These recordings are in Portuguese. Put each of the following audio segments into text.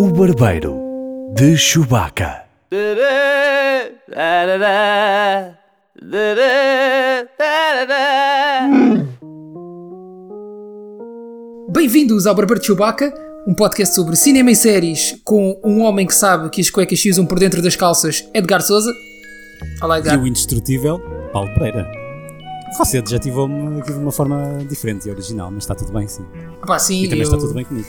O Barbeiro de Chewbacca. Bem-vindos ao Barbeiro de Chewbacca, um podcast sobre cinema e séries com um homem que sabe que as cuecas se usam por dentro das calças, Edgar Souza. Olá, E Edgar. o indestrutível, Paulo Pereira. Você adjetivou-me aqui de uma forma diferente e original, mas está tudo bem, sim. Pá, sim, E também eu, está tudo bem comigo.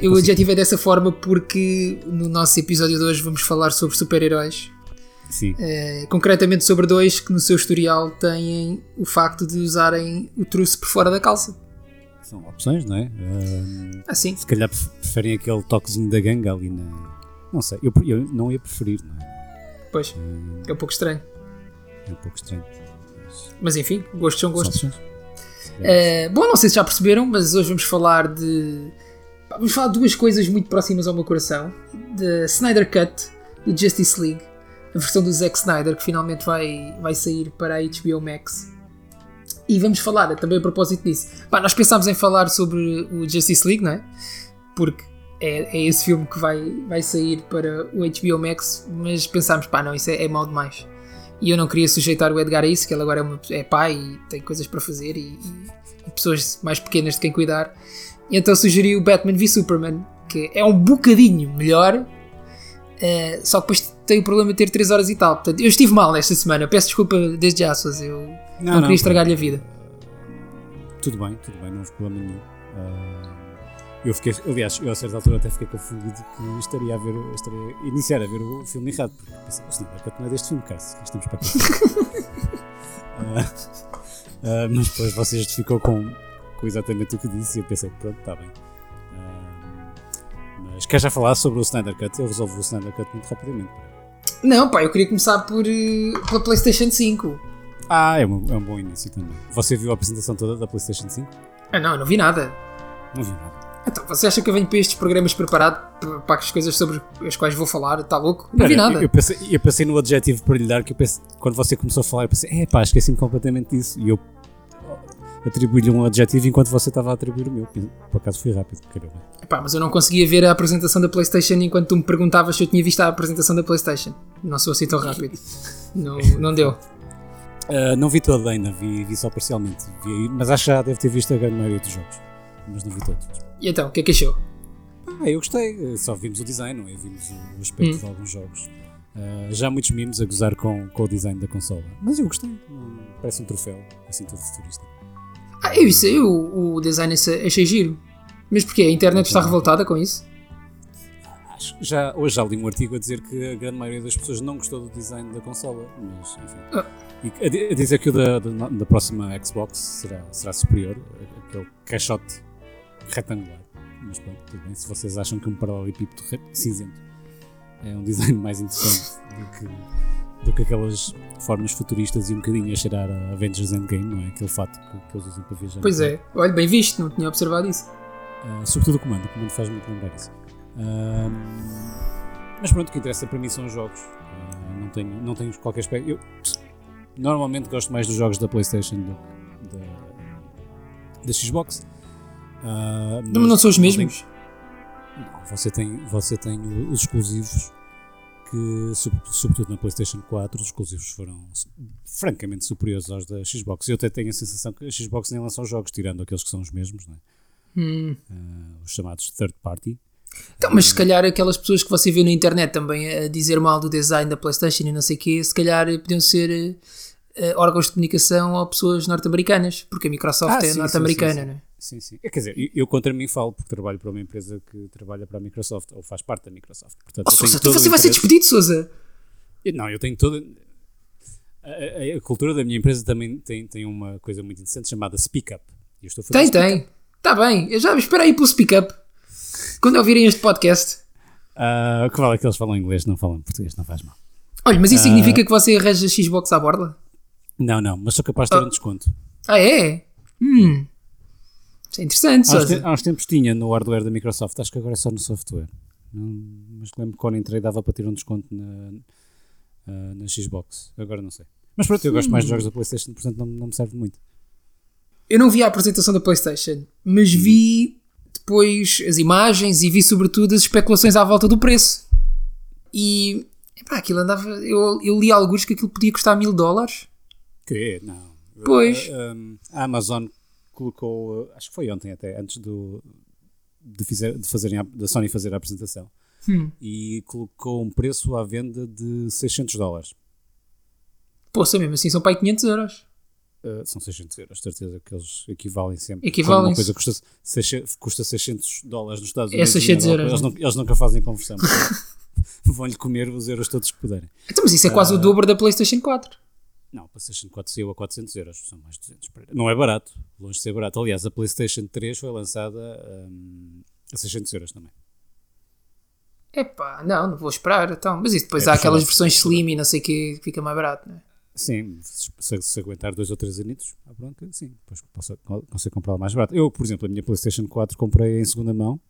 Eu adjetivei dessa forma porque no nosso episódio de hoje vamos falar sobre super-heróis. Sim. Eh, concretamente sobre dois que no seu historial têm o facto de usarem o truce por fora da calça. São opções, não é? Ahm, Assim. se calhar pref- preferem aquele toquezinho da ganga ali na. Não sei, eu, eu não ia preferir, não é? Pois, é um pouco estranho. É um pouco estranho. Mas Mas enfim, gostos são são gostos. opções. Eh, bom, não sei se já perceberam, mas hoje vamos falar de. Vamos falar de duas coisas muito próximas ao meu coração: da Snyder Cut do Justice League, a versão do Zack Snyder que finalmente vai, vai sair para a HBO Max. E vamos falar também a propósito disso. Nós pensámos em falar sobre o Justice League, não é? Porque é, é esse filme que vai, vai sair para o HBO Max, mas pensámos, pá, não, isso é, é mau demais. E eu não queria sujeitar o Edgar a isso, que ele agora é, uma- é pai e tem coisas para fazer e, e- e pessoas mais pequenas de quem cuidar. E então sugeri o Batman v Superman, que é um bocadinho melhor, eh, só que depois tem o problema de ter 3 horas e tal. Portanto, eu estive mal esta semana, peço desculpa desde já, Sousa. Eu não, queria estragar-lhe a vida. Tudo bem, tudo bem, não houve problema nenhum. Ah, eu fiquei, aliás, eu a certa altura até fiquei confundido que estaria a ver, estaria a iniciar a ver o filme errado, porque pensei, o Snyder Cut não é deste filme, que estamos para aqui. Ah, ah, mas depois você justificou com, com exatamente o que disse e eu pensei, pronto, está bem. Mas quer já falar sobre o Snyder Cut? Eu resolvo o Snyder Cut muito rapidamente. Não, pá, eu queria começar por, eh, pela PlayStation 5. Ah, é um, é um bom início também. Você viu a apresentação toda da PlayStation 5? Ah, não, eu não vi nada. Não viu nada. Então, você acha que eu venho para estes programas preparado para- as coisas sobre as quais vou falar? Está louco? Não vi Olha, nada. Eu, eu pensei, eu pensei no adjetivo para lhe dar, que eu pensei, quando você começou a falar, eu pensei, é pá, esqueci-me completamente disso. E eu atribuí-lhe um adjetivo enquanto você estava a atribuir o meu. Por acaso fui rápido, caramba. Epá, mas eu não conseguia ver a apresentação da PlayStation enquanto tu me perguntavas se eu tinha visto a apresentação da PlayStation. Não sou assim tão rápido. Não, não deu. Ah, não vi todo ainda, vi, vi só parcialmente. Vi, mas acho que já deve ter visto a grande maioria dos jogos. Mas não vi todos. E então, o que é que achou? Ah, eu gostei. Só vimos o design, não é? Vimos o, aspecto Hum. de alguns jogos. Ah, já há muitos mimos a gozar com, com o design da consola. Mas eu gostei. Parece um troféu, assim todo futurista. Ah, eu isso, eu o design achei giro. Mas porquê? A internet está revoltada com isso? Acho que já, hoje já li um artigo a dizer que a grande maioria das pessoas não gostou do design da consola, mas enfim. Ah. E a, di- a dizer que o da, da, da próxima Xbox será, será superior, aquele caixote retangular. Mas pronto, tudo bem. Se vocês acham que um paralelepípedo cinzento é um design mais interessante do que, do que aquelas formas futuristas e um bocadinho a cheirar a Avengers Endgame, não é? Aquele fato que, que eles usam para viajar. Pois é. Olha, bem visto, não tinha observado isso. Uh, sobretudo o comando, o comando faz muito lembrar isso. Um, mas pronto, o que interessa para mim são os jogos. Uh, não, tenho, não tenho qualquer aspecto. Eu normalmente gosto mais dos jogos da PlayStation do que da, da Xbox. Uh, Mas não são os mesmos? não, você tem, você tem os exclusivos que, sob- sobretudo na PlayStation 4, os exclusivos foram francamente superiores aos da Xbox. Eu até tenho a sensação que a Xbox nem lança os jogos, tirando aqueles que são os mesmos, é? Hum. Uh, os chamados third party. Então, mas se calhar aquelas pessoas que você vê na internet também a dizer mal do design da PlayStation e não sei o quê, se calhar podiam ser eh, órgãos de comunicação ou pessoas norte-americanas, porque a Microsoft Ah, é norte-americana, não é? Sim, sim. É, Quer dizer, eu, eu contra mim falo porque trabalho para uma empresa que trabalha para a Microsoft, ou faz parte da Microsoft. Portanto, Oh, Sousa, todo o você vai ser despedido, Sousa! Não, eu tenho toda. A, a- a cultura da minha empresa também tem, tem uma coisa muito interessante chamada Speak Up. Eu estou a fazer Tem, speak tem. Está bem, eu já espera aí pelo speak-up. Quando ouvirem este podcast. Ah, que vale é que eles falam inglês, não falam português, não faz mal. Olha, mas isso Ah. significa que você arranja Xbox à borda? Não, não, mas sou capaz de ter Ah. um desconto. Ah, é? Hum. É interessante, Há uns, te- há uns tempos tinha no hardware da Microsoft, acho que agora é só no software. Mas lembro que quando entrei dava para ter um desconto na, ah, na Xbox. Agora não sei. Mas pronto, eu gosto mais de jogos da PlayStation, portanto não, não me serve muito. Eu não vi a apresentação da PlayStation, mas Hum. vi depois as imagens e vi sobretudo as especulações à volta do preço. E epá, aquilo andava. Eu, eu li alguns que aquilo podia custar mil dólares. Que? Não. Pois. A, a- a Amazon colocou, uh, acho que foi ontem até, antes do, de, fizer, de fazerem a- da Sony fazer a apresentação, Hum. e colocou um preço à venda de 600 dólares. Poxa, mesmo assim são para aí 500 euros. Uh, são 600 euros, certeza que eles equivalem sempre. Equivalem-se. Quando Uma coisa custa, 600 custa 600 dólares nos Estados É Unidos. na 600 Europa, euros, Eles, não- eles nunca fazem conversão. Vão-lhe comer os euros todos que puderem. Então, mas isso é quase o dobro da PlayStation 4. Não, a PlayStation 4 saiu a 400 euros, são mais 200. para- Não é barato, longe de ser barato. Aliás, a PlayStation 3 foi lançada hum, a 600 euros também. Epá, não, não vou esperar. Então. Mas isso depois É, há aquelas versões slim e não sei o que fica mais barato, não é? Sim, se, se aguentar dois ou três anitos, à bronca, sim, depois posso, consigo comprar mais barato. Eu, por exemplo, a minha PlayStation 4 comprei em segunda mão,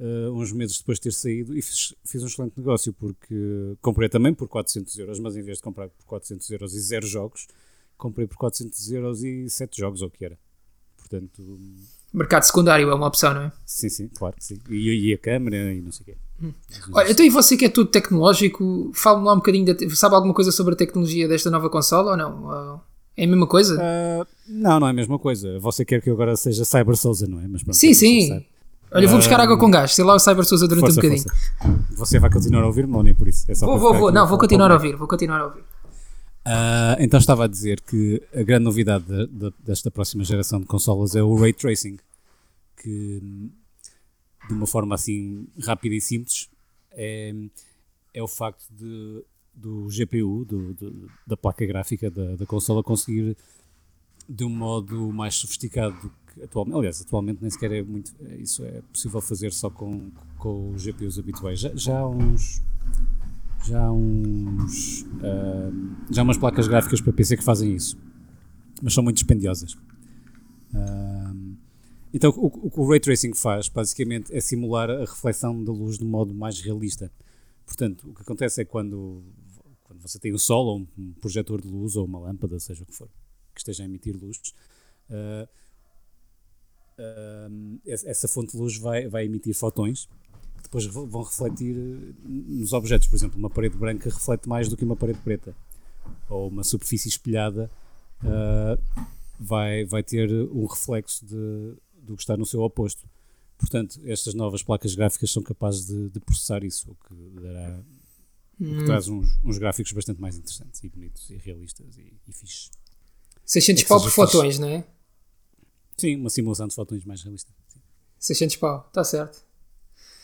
eh, uns meses depois de ter saído, e fiz, fiz um excelente negócio, porque comprei também por 400 euros, mas em vez de comprar por 400 euros e zero jogos, comprei por 400 euros e sete jogos, ou o que era. Portanto, Mercado secundário é uma opção, não é? sim, sim, claro que sim. E, e a câmera e não sei o quê. Olha, então e você que é tudo tecnológico, fala-me lá um bocadinho, da te- sabe alguma coisa sobre a tecnologia desta nova consola ou não? É a mesma coisa? Ah, não, não é a mesma coisa. Você quer que eu agora seja Cyber Souza, não é? Mas pronto, sim, se sim. Olha, vou buscar água com gás, sei lá o Cyber Souza durante Força, um bocadinho. força. Você vai continuar a ouvir-me ou nem por isso? É Vou, vou, vou, não, vou continuar a ouvir, vou continuar a ouvir. Ah, então estava a dizer que a grande novidade de- de- desta próxima geração de consolas é o Ray Tracing, que de uma forma assim rápida e simples é, é o facto de, do GPU, do- do- da placa gráfica da, da consola, conseguir de um modo mais sofisticado do que atualmente. Aliás, atualmente nem sequer é muito. é- Isso é possível fazer só com, com os GPUs habituais. Já, já há uns. Já há uns. ah, já há umas placas gráficas para PC que fazem isso. Mas são muito dispendiosas. Ah, então, o, o que o Ray Tracing faz, basicamente, é simular a reflexão da luz de modo mais realista. Portanto, o que acontece é quando, quando você tem um sol ou um projetor de luz ou uma lâmpada, seja o que for, que esteja a emitir luz, ah, ah, essa fonte de luz vai, vai emitir fotões que depois vão refletir eh, nos objetos. Por exemplo, uma parede branca reflete mais do que uma parede preta. Ou uma superfície espelhada ah, vai, vai ter um reflexo de, do que está no seu oposto. Portanto, estas novas placas gráficas são capazes de, de processar isso, o que, dará, o que traz uns, uns gráficos bastante mais interessantes e bonitos e realistas e, e fixes. 600 É pau por fotões, não é? Sim, uma simulação de fotões mais realista. Sim. 600 pau, está certo.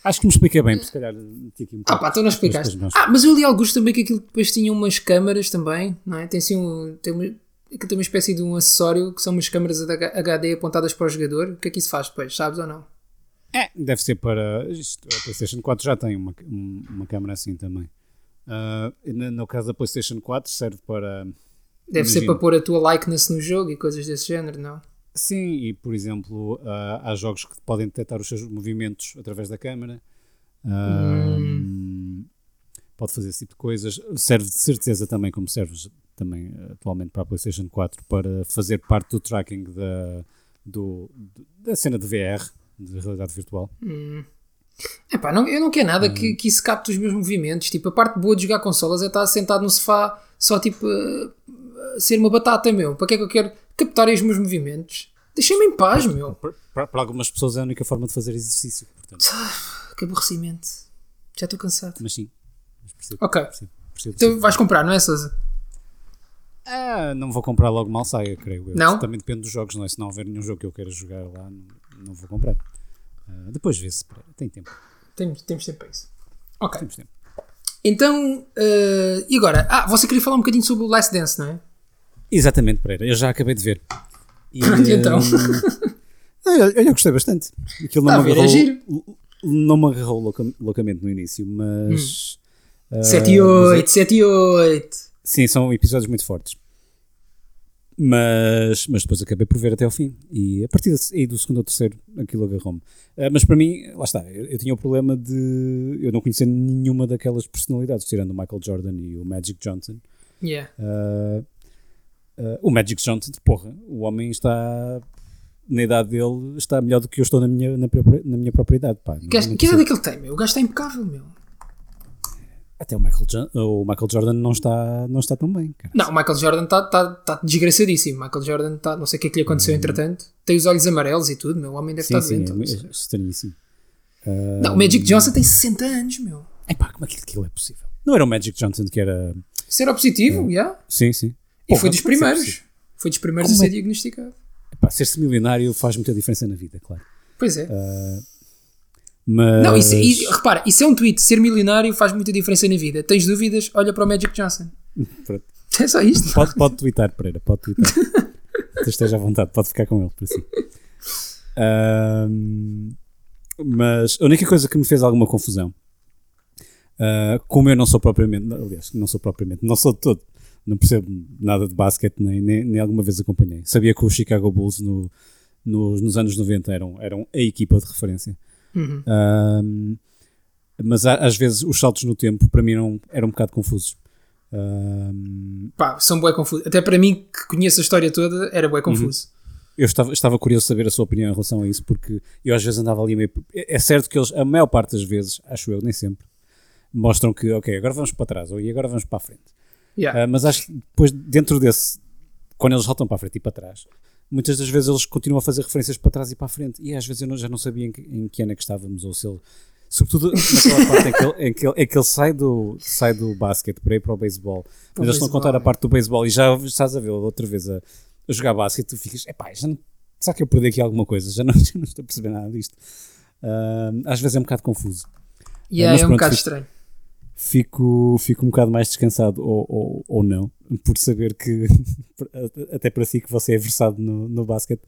Acho que me expliquei bem, porque se calhar meti aqui um Ah pá, então não explicaste. Ah, mas eu li alguns também que aquilo depois tinha umas câmaras também, não é? Tem assim um. Tem uma, tem uma espécie de um acessório que são umas câmaras HD apontadas para o jogador. O que é que isso faz depois, sabes ou não? É, deve ser para. Isto, a PlayStation 4 já tem uma, um- uma câmera assim também. Ah, e no, no caso da PlayStation 4 serve para. Deve ser Imagino. para pôr a tua likeness no jogo e coisas desse género, não? Sim, e por exemplo, ah, há jogos que podem detectar os seus movimentos através da câmera. Ah, Pode fazer esse tipo de coisas. Serve de certeza também, como serve também ah, atualmente para a PlayStation 4, para fazer parte do tracking da, do, da cena de VR, de realidade virtual. Epá, não, eu não quero nada Hum. que, que isso capte os meus movimentos. Tipo, a parte boa de jogar consolas é estar sentado no sofá só tipo ser uma batata, meu. Para que é que eu quero captar os meus movimentos? Deixem-me em paz, meu. Para, para- algumas pessoas é a única forma de fazer exercício, portanto. Que aborrecimento. Já estou cansado. Mas sim. Mas percebo, Ok. percebo, percebo, Então vais comprar, não é, Sousa? Ah, não vou comprar logo mal saia, creio eu. Não? Também depende dos jogos, não é? Se não houver nenhum jogo que eu queira jogar lá, não, não vou comprar. Ah, depois vê-se, tem tempo. Temos, temos tempo para isso. Ok. Temos tempo. Então, eh, e agora? Ah, você queria falar um bocadinho sobre o Last Dance, não é? Exatamente, Pereira, eu já acabei de ver. E, Pronto, então. hum, olha, eu gostei bastante. Aquilo Tá não a me agarrou, não me agarrou louca- loucamente no início, mas. ah, 7 e mas é- 8, 7 e 8. Sim, são episódios muito fortes. Mas, mas depois acabei por ver até ao fim. E a partir aí do segundo ou terceiro, aquilo agarrou-me. Ah, mas para mim, lá está, eu, eu tinha o problema de eu não conhecer nenhuma daquelas personalidades, tirando o Michael Jordan e o Magic Johnson. Yeah. Ah, ah, o Magic Johnson, porra, o homem está na idade dele, está melhor do que eu estou na minha, na, na minha própria idade. Pá. Não- Que, não que idade é que ele tem, meu? O gajo está impecável, meu. Até o Michael, Jo- o Michael Jordan não está, não está tão bem. Cara. Não, o Michael Jordan está tá, tá desgraçadíssimo. Michael Jordan está. Não sei o que é que lhe aconteceu entretanto. Tem os olhos amarelos e tudo, meu. O homem deve Sim, estar sim, doente. é, não é sei. estranhíssimo. Não, o Magic Johnson tem 60 anos, meu. Epá, como é que aquilo é possível? Não era o Magic Johnson que era. Será positivo, já. Sim, sim. E Porra, foi dos é é primeiros. Foi dos primeiros Como a é- ser diagnosticado. Epá, ser-se milionário faz muita diferença na vida, claro. Pois é. Mas. Não, isso, e, repara, isso é um tweet. Ser milionário faz muita diferença na vida. Tens dúvidas? Olha para o Magic Johnson. Pronto. É só isto. Pode, pode twittar, Pereira, pode twittar. Esteja à vontade, pode ficar com ele, por assim. Ahm, mas a única coisa que me fez alguma confusão, ah, como eu não sou propriamente, aliás, não sou propriamente, não sou de todo, não percebo nada de basquete, nem, nem, nem alguma vez acompanhei. Sabia que os Chicago Bulls no, nos, nos anos 90 eram, eram a equipa de referência. Uhum. Mas às vezes os saltos no tempo para mim eram, eram um bocado confusos. Pá, são bué confusos. Até para mim, que conheço a história toda, era Uhum. bué confuso. eu estava, estava curioso de saber a sua opinião em relação a isso, porque eu às vezes andava ali meio. É é certo que eles, a maior parte das vezes, acho eu, nem sempre, mostram que, ok, agora vamos para trás, ou e agora vamos para a frente. Yeah. Ah, mas acho que depois, dentro desse, quando eles saltam para a frente e para trás, muitas das vezes eles continuam a fazer referências para trás e para a frente. E às vezes eu não- já não sabia em que, em que ano é que estávamos, ou se ele. Sobretudo naquela parte em que ele, em que ele, em que ele sai, do, sai do basquete para ir para o beisebol. Mas eles estão a contar a parte do beisebol e já estás a ver outra vez a, a jogar basquete, tu ficas, epá, já não, será que eu perdi aqui alguma coisa? Já não, já não estou a perceber nada disto. Ah, às vezes é um bocado confuso. Yeah, mas é um bocado estranho. Fico, fico um bocado mais descansado ou, ou, ou não, por saber que, até para si, que você é versado no, no basquete,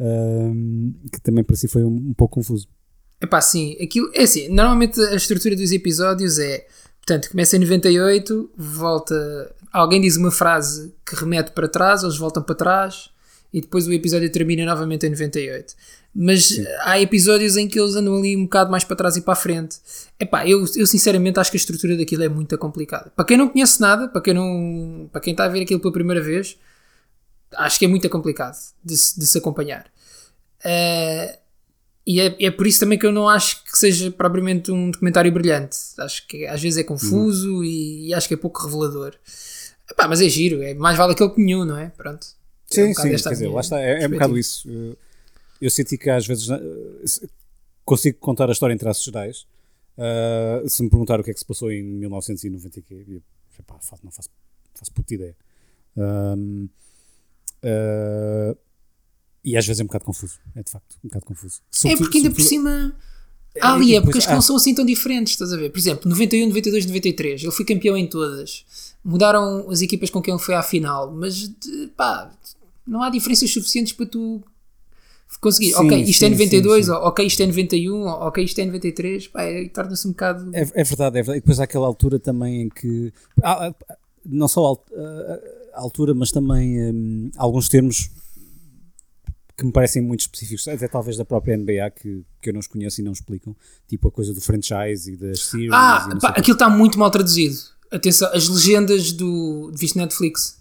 ahm, que também para si foi um, um pouco confuso. Epá, sim, aquilo, é assim, normalmente a estrutura dos episódios é, portanto, começa em 98, volta, alguém diz uma frase que remete para trás, eles voltam para trás e depois o episódio termina novamente em 98. Mas há episódios em que eles andam ali um bocado mais para trás e para a frente. Epá, eu, eu sinceramente acho que a estrutura daquilo é muito complicada. Para quem não conhece nada, para quem, não, para quem está a ver aquilo pela primeira vez, acho que é muito complicado de, se- de se acompanhar. Eh, e é, é por isso também que eu não acho que seja propriamente um documentário brilhante. Acho que às vezes é confuso e, e acho que é pouco revelador. Epá, mas é giro, é mais vale aquele que nenhum, não é? Pronto. É um Sim, sim, quer dizer, lá está, é, é um bocado isso. Eu, eu senti que às vezes eh, consigo contar a história em traços gerais. Ah, se me perguntar o que é que se passou em 1990, e quê, eu, epá, não faço, faço puta ideia. Ahm, ah, e às vezes é um bocado confuso, é de facto, um bocado confuso. É Sobretudo- porque ainda por cima. Há ali épocas que não há- são assim tão diferentes, estás a ver? Por exemplo, 91, 92, 93, ele foi campeão em todas. Mudaram as equipas com quem ele foi à final, mas de- pá, não há diferenças suficientes para tu conseguir. Sim, ok, isto é sim, 92, sim, sim. ok, isto é 91, ou ok, isto é 93, pá, é- torna-se um bocado. É, é verdade, é verdade. E depois há aquela altura também em que. há- há- não só a al- a- a altura, mas também hum, alguns termos que me parecem muito específicos, até talvez da própria NBA, que, que eu não os conheço e não explicam. Tipo a coisa do franchise e das series. Ah, pá, o aquilo está muito mal traduzido. Atenção, as legendas do. Viste Netflix?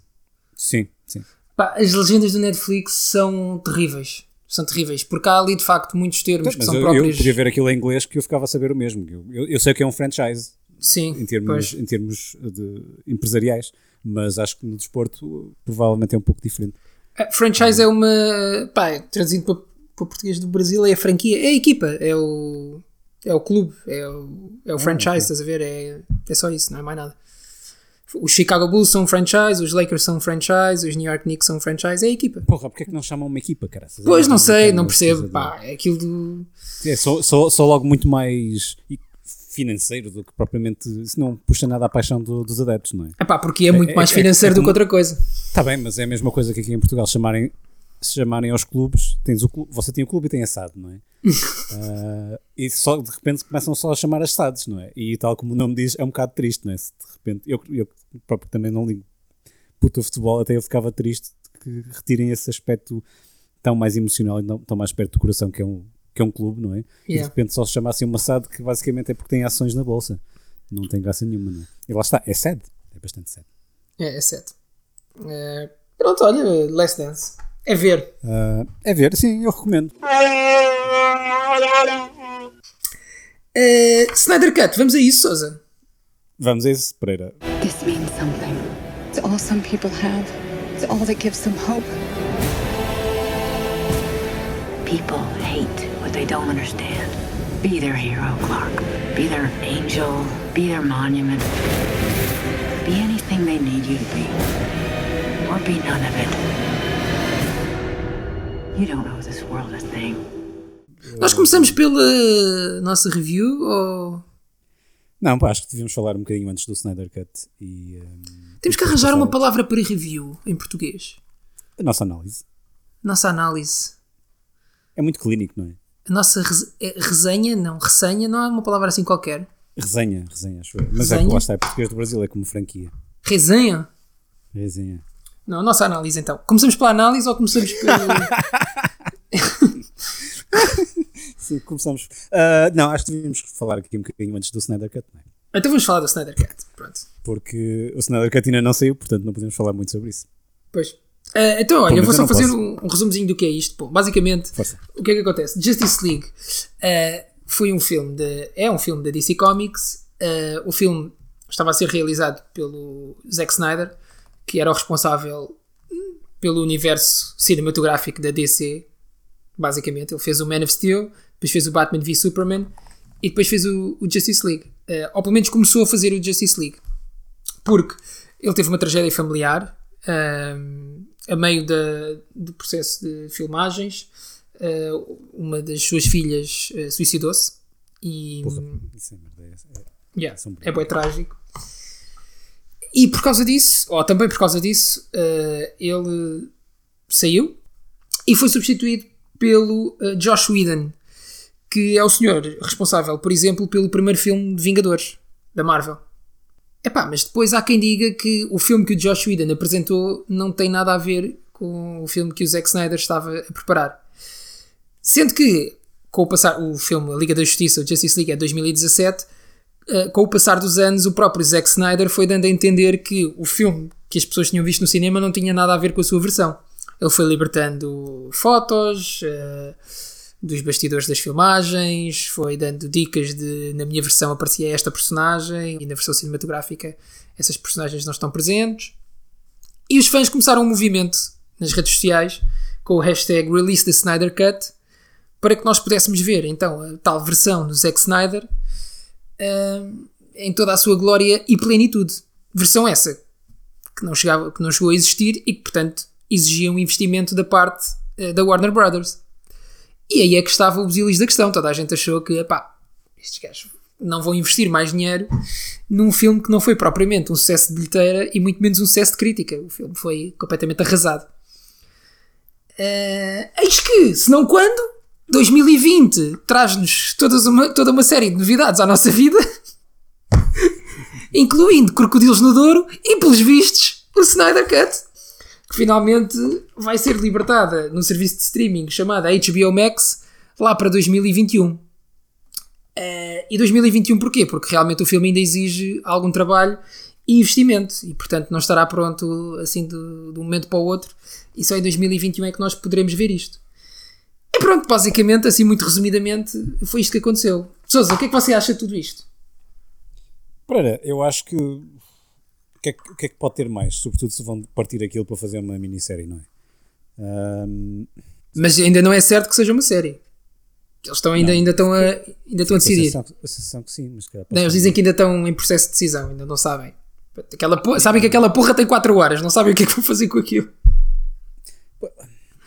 Sim, sim. Pá, as legendas do Netflix são terríveis. São terríveis, porque há ali de facto muitos termos que Mas são eu, eu próprios. podia ver aquilo em inglês que eu ficava a saber o mesmo. Eu, eu, eu sei que é um franchise Sim, em termos, pois. em termos de empresariais, mas acho que no desporto provavelmente é um pouco diferente. A franchise é uma. Pá, traduzindo para, para o português do Brasil, é a franquia, é a equipa, é o. É o clube, é o, é o franchise, estás a ver? É, é só isso, não é mais nada. Os Chicago Bulls são um franchise, os Lakers são um franchise, os New York Knicks são um franchise, é a equipa. Porra, porque é que não chamam uma equipa, cara? Pois não sei, não percebo. Pá, é aquilo do. É só, só, só logo muito mais financeiro do que propriamente. Isso não puxa nada à paixão do- dos adeptos, não é? Epá, porque é muito é- mais é- financeiro é do que outra coisa. Está bem, mas é a mesma coisa que aqui em Portugal chamarem, se chamarem aos clubes. Tens o clube, você tem o clube e tem a SAD, não é? Ah, e só de repente começam só a chamar as SADs, não é? E tal como o nome diz, é um bocado triste, não é? Se de repente. Eu, eu próprio também não ligo puto futebol, até eu ficava triste que retirem esse aspecto tão mais emocional e tão mais perto do coração que é um, que é um clube, não é? E de Yeah. repente só se chamassem uma SAD que basicamente é porque tem ações na bolsa. Não tem graça nenhuma, não é? E lá está, é sad, é bastante sad. É, é 7. pronto, olha, Last Dance. É ver. Ah, é ver, sim, eu recomendo. Uh, Snyder Cut, vamos a isso, Sousa? Vamos a isso, Pereira. This means something. It's all some people have. It's all that gives them hope. People hate they don't understand. Be their hero, Clark. Be their angel. Be their monument. Be anything they need you to be. Or be none of it. You don't owe this world a thing. Nós começamos pela nossa review ou. Não, pá, acho que devíamos falar um bocadinho antes do Snyder Cut e hum, Temos que arranjar uma palavra para review em português. a nossa análise. Nossa análise. É muito clínico, não é? A nossa é resenha, não, ressenha, não é uma palavra assim qualquer. Resenha, resenha, acho eu. Mas é que Resenha? lá está, é português do Brasil, é como franquia. Resenha? Resenha. Não, a nossa análise então. Começamos pela análise ou começamos pela. Sim, começamos. Ah, não, acho que devíamos falar aqui um bocadinho antes do Snyder Cut, não é? então vamos falar do Snyder Cut. Pronto. Porque o Snyder Cut ainda não saiu, portanto não podemos falar muito sobre isso. Pois. Eh, então, olha, Pô, vou só fazer um, um resumozinho do que é isto. Bom, basicamente, Força. o que é que acontece? Justice League eh, foi um filme de. É um filme da DC Comics. Eh, o filme estava a ser realizado pelo Zack Snyder, que era o responsável hum, pelo universo cinematográfico da DC. Basicamente, ele fez o Man of Steel, depois fez o Batman v Superman e depois fez o, o Justice League. Ou pelo menos começou a fazer o Justice League porque ele teve uma tragédia familiar ahm, a meio da, do processo de filmagens. ah, uma das suas filhas ah, suicidou-se e Isso é merda. É, é- yeah, é bem trágico. E por causa disso, ou também por causa disso, ah, ele saiu e foi substituído pelo Josh Whedon, que é o senhor responsável, por exemplo, pelo primeiro filme de Vingadores da Marvel. Epá, mas depois há quem diga que o filme que o Josh Whedon apresentou não tem nada a ver com o filme que o Zack Snyder estava a preparar. Sendo que, com o passar, o filme A Liga da Justiça, o Justice League, é de 2017, eh, com o passar dos anos, o próprio Zack Snyder foi dando a entender que o filme que as pessoas tinham visto no cinema não tinha nada a ver com a sua versão. Ele foi libertando fotos eh, dos bastidores das filmagens, foi dando dicas de na minha versão aparecia esta personagem e na versão cinematográfica essas personagens não estão presentes. E os fãs começaram um movimento nas redes sociais com o hashtag Release the Snyder Cut para que nós pudéssemos ver então a tal versão do Zack Snyder hum, em toda a sua glória e plenitude. Versão essa que não, chegava, que não chegou a existir e que, portanto, exigia um investimento da parte eh, da Warner Brothers. E aí é que estava o busilis da questão. Toda a gente achou que, epá, estes gajos não vão investir mais dinheiro num filme que não foi propriamente um sucesso de bilheteira e muito menos um sucesso de crítica. O filme foi completamente arrasado. Eh, eis que, se não quando, 2020 traz-nos toda uma série de novidades à nossa vida, incluindo Crocodilos no Douro e, pelos vistos, o Snyder Cut, que finalmente vai ser libertada no serviço de streaming chamado HBO Max lá para 2021. Eh, e 2021 porquê? Porque realmente o filme ainda exige algum trabalho e investimento e portanto não estará pronto assim de, de um momento para o outro e só em 2021 é que nós poderemos ver isto. E pronto, basicamente, assim muito resumidamente, foi isto que aconteceu. Sousa, o que é que você acha de tudo isto? Pereira, eu acho que. O que, é que, que é que pode ter mais? Sobretudo se vão partir aquilo para fazer uma minissérie, não é? Ahm, Mas ainda não é certo que seja uma série. Eles estão ainda, ainda, estão a, ainda estão a a decidir. sensação, a sensação que sim, mas calhar Não, eles dizem que ainda estão em processo de decisão, ainda não sabem. Aquela porra- sabem que aquela porra tem 4 horas, não sabem o que é que vão fazer com aquilo.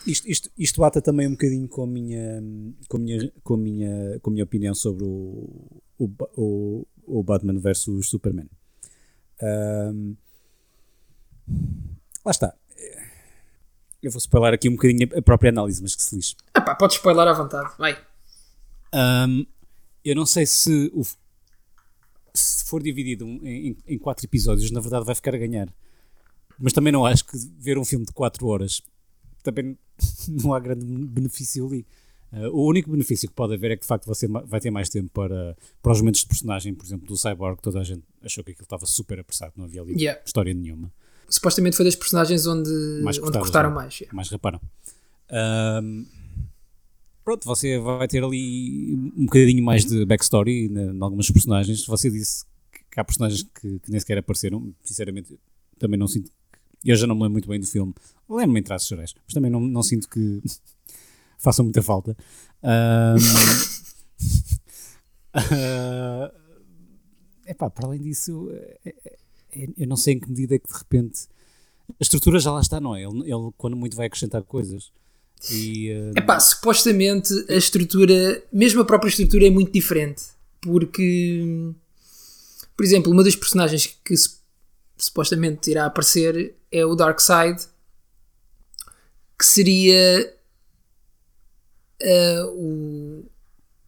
Isto, isto, isto bata também um bocadinho com a minha, com a minha, com a minha, com a minha opinião sobre o, o, o, o Batman versus Superman. Ahm, lá está. Eu vou spoiler aqui um bocadinho a própria análise, mas que se lixe. Ah pá, podes spoiler à vontade, vai. Ahm, eu não sei se, o, se for dividido em, em- quatro episódios, na verdade vai ficar a ganhar. Mas também não acho que ver um filme de 4 horas também não há grande benefício ali. Ah, o único benefício que pode haver é que de facto você vai ter mais tempo para, para os momentos de personagem, por exemplo, do Cyborg, toda a gente achou que aquilo estava super apressado, não havia ali Yeah. história nenhuma. supostamente foi das personagens onde, Mais onde cortaram é? mais. yeah. mais reparam. Ahm, pronto, você vai ter ali um bocadinho mais de backstory em algumas personagens. Você disse que há personagens que, que nem sequer apareceram. Sinceramente, também não sinto. Eu já não me lembro muito bem do filme. Lembro-me em traços gerais, mas também não, não sinto que façam muita falta. Ahm, ah, epá, para além disso, é- é- é- eu não sei em que medida é que de repente a estrutura já lá está, não é? Ele, ele quando muito vai acrescentar coisas. E, ah, Epá, supostamente a estrutura, mesmo a própria estrutura é muito diferente. Porque, por exemplo, uma das personagens que su- supostamente irá aparecer é o Darkseid, que seria ah, o,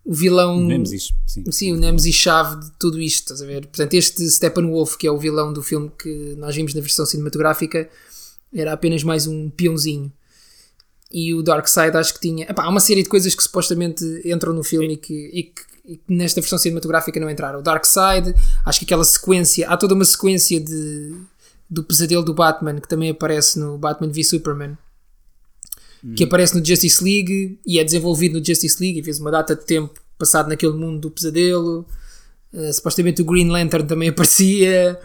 o vilão. Nemesis, sim. Sim, o Nemesis-chave de tudo isto, estás a ver? Portanto, este Steppenwolf, que é o vilão do filme que nós vimos na versão cinematográfica, era apenas mais um peãozinho. E o Darkseid acho que tinha. Epá, há uma série de coisas que supostamente entram no filme e que, e que- nesta versão cinematográfica não entraram. O Darkseid, acho que aquela sequência. Há toda uma sequência de, do pesadelo do Batman que também aparece no Batman v Superman. Que aparece no Justice League e é desenvolvido no Justice League e fez uma data de tempo passado naquele mundo do pesadelo. Uh, supostamente o Green Lantern também aparecia.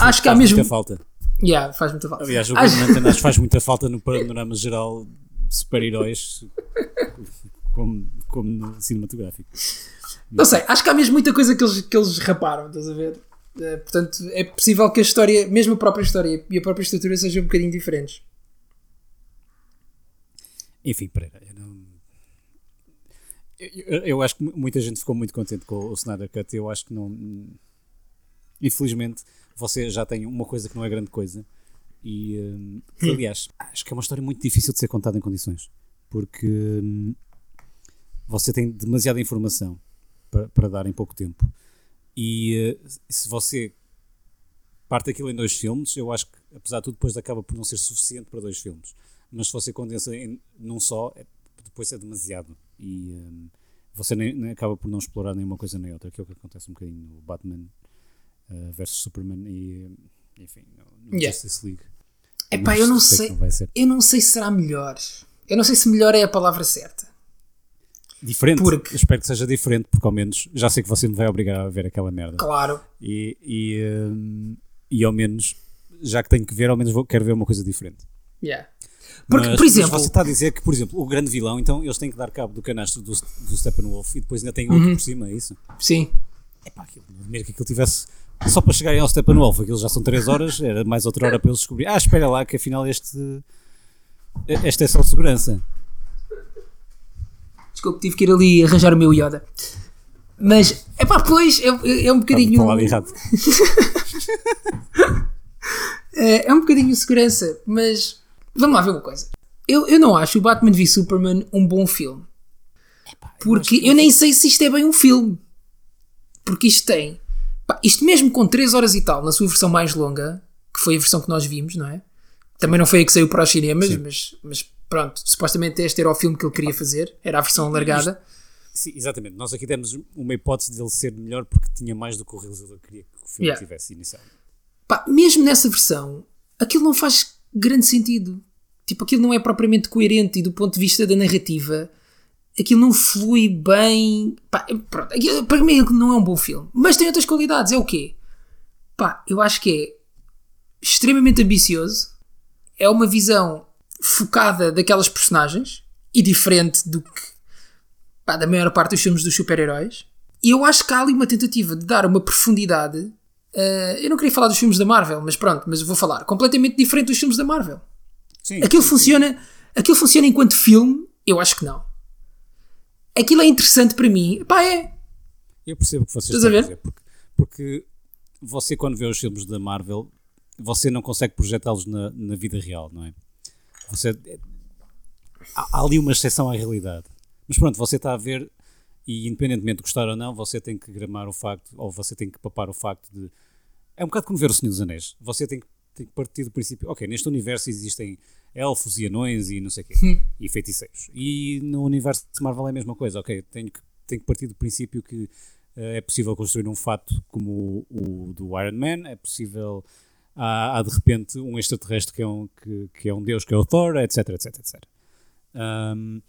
acho que há mesmo. muita falta. Yeah, faz muita falta. Aliás, o Acho- Green Lantern acho que faz muita falta no panorama geral de super-heróis, como, como no cinematográfico. Não sei, acho que há mesmo muita coisa que eles, que eles raparam, estás a ver? Eh, portanto, é possível que a história, mesmo a própria história e a própria estrutura sejam um bocadinho diferentes. Enfim, Pereira, eu não. Eu, eu- acho que muita gente ficou muito contente com o Snyder Cut. Eu acho que não. Infelizmente, você já tem uma coisa que não é grande coisa. E, hum, que, aliás, acho que é uma história muito difícil de ser contada em condições. Porque hum, você tem demasiada informação para, para dar em pouco tempo. E eh, se você parte aquilo em dois filmes, eu acho que, apesar de tudo, depois acaba por não ser suficiente para dois filmes. Mas se você condensa em, num só, é- depois é demasiado. E hum, você nem, nem acaba por não explorar nenhuma coisa nem outra, que é o que acontece um bocadinho no Batman uh, versus Superman e, enfim, no, no Yeah. Justice League. Epá, Mas eu não sei sei. Eu não sei se será melhor. Eu não sei se melhor é a palavra certa. Diferente, Porque- Eu espero que seja diferente, porque ao menos já sei que você me vai obrigar a ver aquela merda. Claro. E, e, hum, e ao menos, já que tenho que ver, ao menos vou, quero ver uma coisa diferente. Yeah. Porque, Mas- por exemplo, mas você está a dizer que, por exemplo, o grande vilão, então eles têm que dar cabo do canastro do, do Steppenwolf e depois ainda tem outro por cima, é isso? sim. Epá, aquilo, não admiro que aquilo tivesse. Só para chegarem ao Steppenwolf, aquilo já são 3 horas, era mais outra hora para eles descobrir. Ah, espera lá, que afinal este. Esta é só segurança. Desculpe, tive que ir ali arranjar o meu Yoda. Mas, epá, pois, é, é um bocadinho. lado errado. É, é um bocadinho segurança, mas vamos lá ver uma coisa. Eu, eu não acho o Batman v Superman um bom filme. Porque eu nem sei se isto é bem um filme. Porque isto tem. pá, isto mesmo com 3 horas e tal, na sua versão mais longa, que foi a versão que nós vimos, não é? Também não foi a que saiu para os cinemas, mas, mas pronto, supostamente este era o filme que ele queria fazer, era a versão alargada. Sim, exatamente. Nós aqui demos uma hipótese de ele ser melhor porque tinha mais do que o realizador queria que o filme Yeah. tivesse inicialmente. Pá, mesmo nessa versão, aquilo não faz grande sentido. Tipo, aquilo não é propriamente coerente e do ponto de vista da narrativa, aquilo não flui bem. Pá, pronto, aquilo- para mim não é um bom filme. Mas tem outras qualidades. É o quê? Pá, eu acho que é extremamente ambicioso. É uma visão focada daquelas personagens e diferente do que pá, da maior parte dos filmes dos super-heróis. E eu acho que há ali uma tentativa de dar uma profundidade. eh, eu não queria falar dos filmes da Marvel, mas pronto, mas vou falar. Completamente diferente dos filmes da Marvel. Sim, Aquilo sim, funciona, aquilo funciona enquanto filme? Eu acho que não. Aquilo é interessante para mim. Pá, é. Eu percebo o que vocês Estás estão a ver? dizer, porque, porque você, quando vê os filmes da Marvel, você não consegue projetá-los na, na vida real, não é? Você, há, há ali uma exceção à realidade. Mas pronto, você está a ver, e independentemente de gostar ou não, você tem que gramar o facto, ou você tem que papar o facto de. É um bocado como ver o Senhor dos Anéis. Você tem que, tem que partir do princípio, ok, neste universo existem elfos e anões e não sei o quê, e feiticeiros. E no universo de Marvel é a mesma coisa, ok, tenho que, tenho que partir do princípio que eh, é possível construir um fato como o, o do Iron Man, é possível há, há de repente um extraterrestre que é um, que, que é um deus, que é o Thor, etc, etc, etc. Um,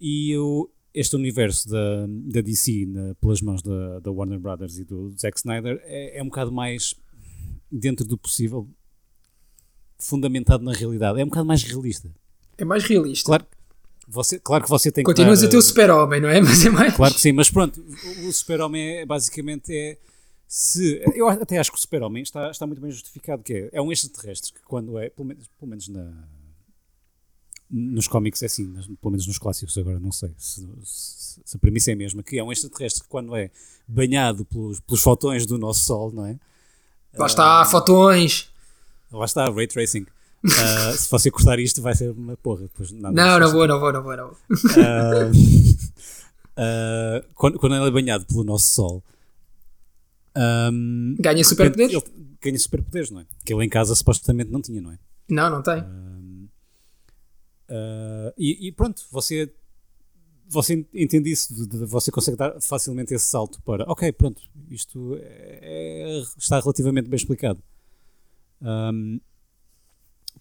e eu, este universo da, da DC, na, pelas mãos da, da Warner Brothers e do Zack Snyder, é, é um bocado mais, dentro do possível, fundamentado na realidade. É um bocado mais realista. É mais realista. Claro, você, claro que você tem Continuas que. a ter o super-homem, não é? Mas é mais. Claro que sim, mas pronto, o, o super-homem é basicamente é. Se, eu até acho que o super-homem está, está muito bem justificado, que é, é um extraterrestre que quando é, pelo menos, pelo menos na, nos cómics é assim, mas pelo menos nos clássicos agora não sei se, se, se a premissa é a mesma, que é um extraterrestre que quando é banhado pelos, pelos fotões do nosso Sol, não é? Lá está, fotões. Lá está, Ray Tracing. Uh, se você cortar isto vai ser uma porra. Depois, nada Não, não vou, não vou, não vou, não vou. Uh, uh, quando, quando ele é banhado pelo nosso Sol, um, Ganha superpoderes? ele Ganha superpoderes, não é? Que ele em casa supostamente não tinha, não é? Não, não tem. Uh, e, e pronto, você, você entende isso, você consegue dar facilmente esse salto para, ok, pronto, isto é- é- está relativamente bem explicado. Um,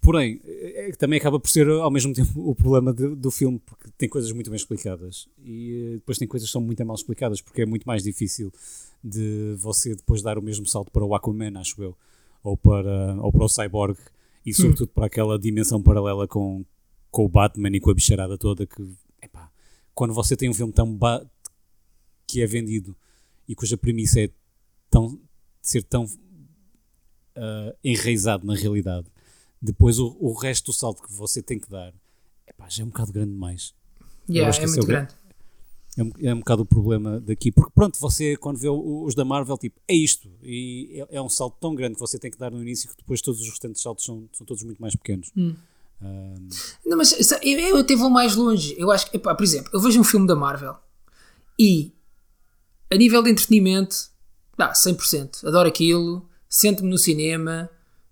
porém, é- é também acaba por ser ao mesmo tempo o problema de- do filme, porque tem coisas muito bem explicadas e eh, depois tem coisas que são muito mal explicadas, porque é muito mais difícil de você depois dar o mesmo salto para o Aquaman, acho eu, ou para, ou para o Cyborg e sobretudo para aquela dimensão paralela com, com o Batman e com a bicharada toda que, quando você tem um filme tão que é vendido e cuja premissa é tão, ser tão ah, enraizado na realidade, depois o, o resto do salto que você tem que dar epá, já é um bocado grande demais. Yeah, é é muito o- grande. É um, é um bocado o problema daqui, porque pronto, você quando vê os da Marvel, tipo, é isto, e é, é um salto tão grande que você tem que dar no início que depois todos os restantes saltos são, são todos muito mais pequenos. Não, mas sa- eu, eu até vou mais longe. Eu acho que, epá, por exemplo, eu vejo um filme da Marvel e a nível de entretenimento, dá 100%. Adoro aquilo, sento-me no cinema,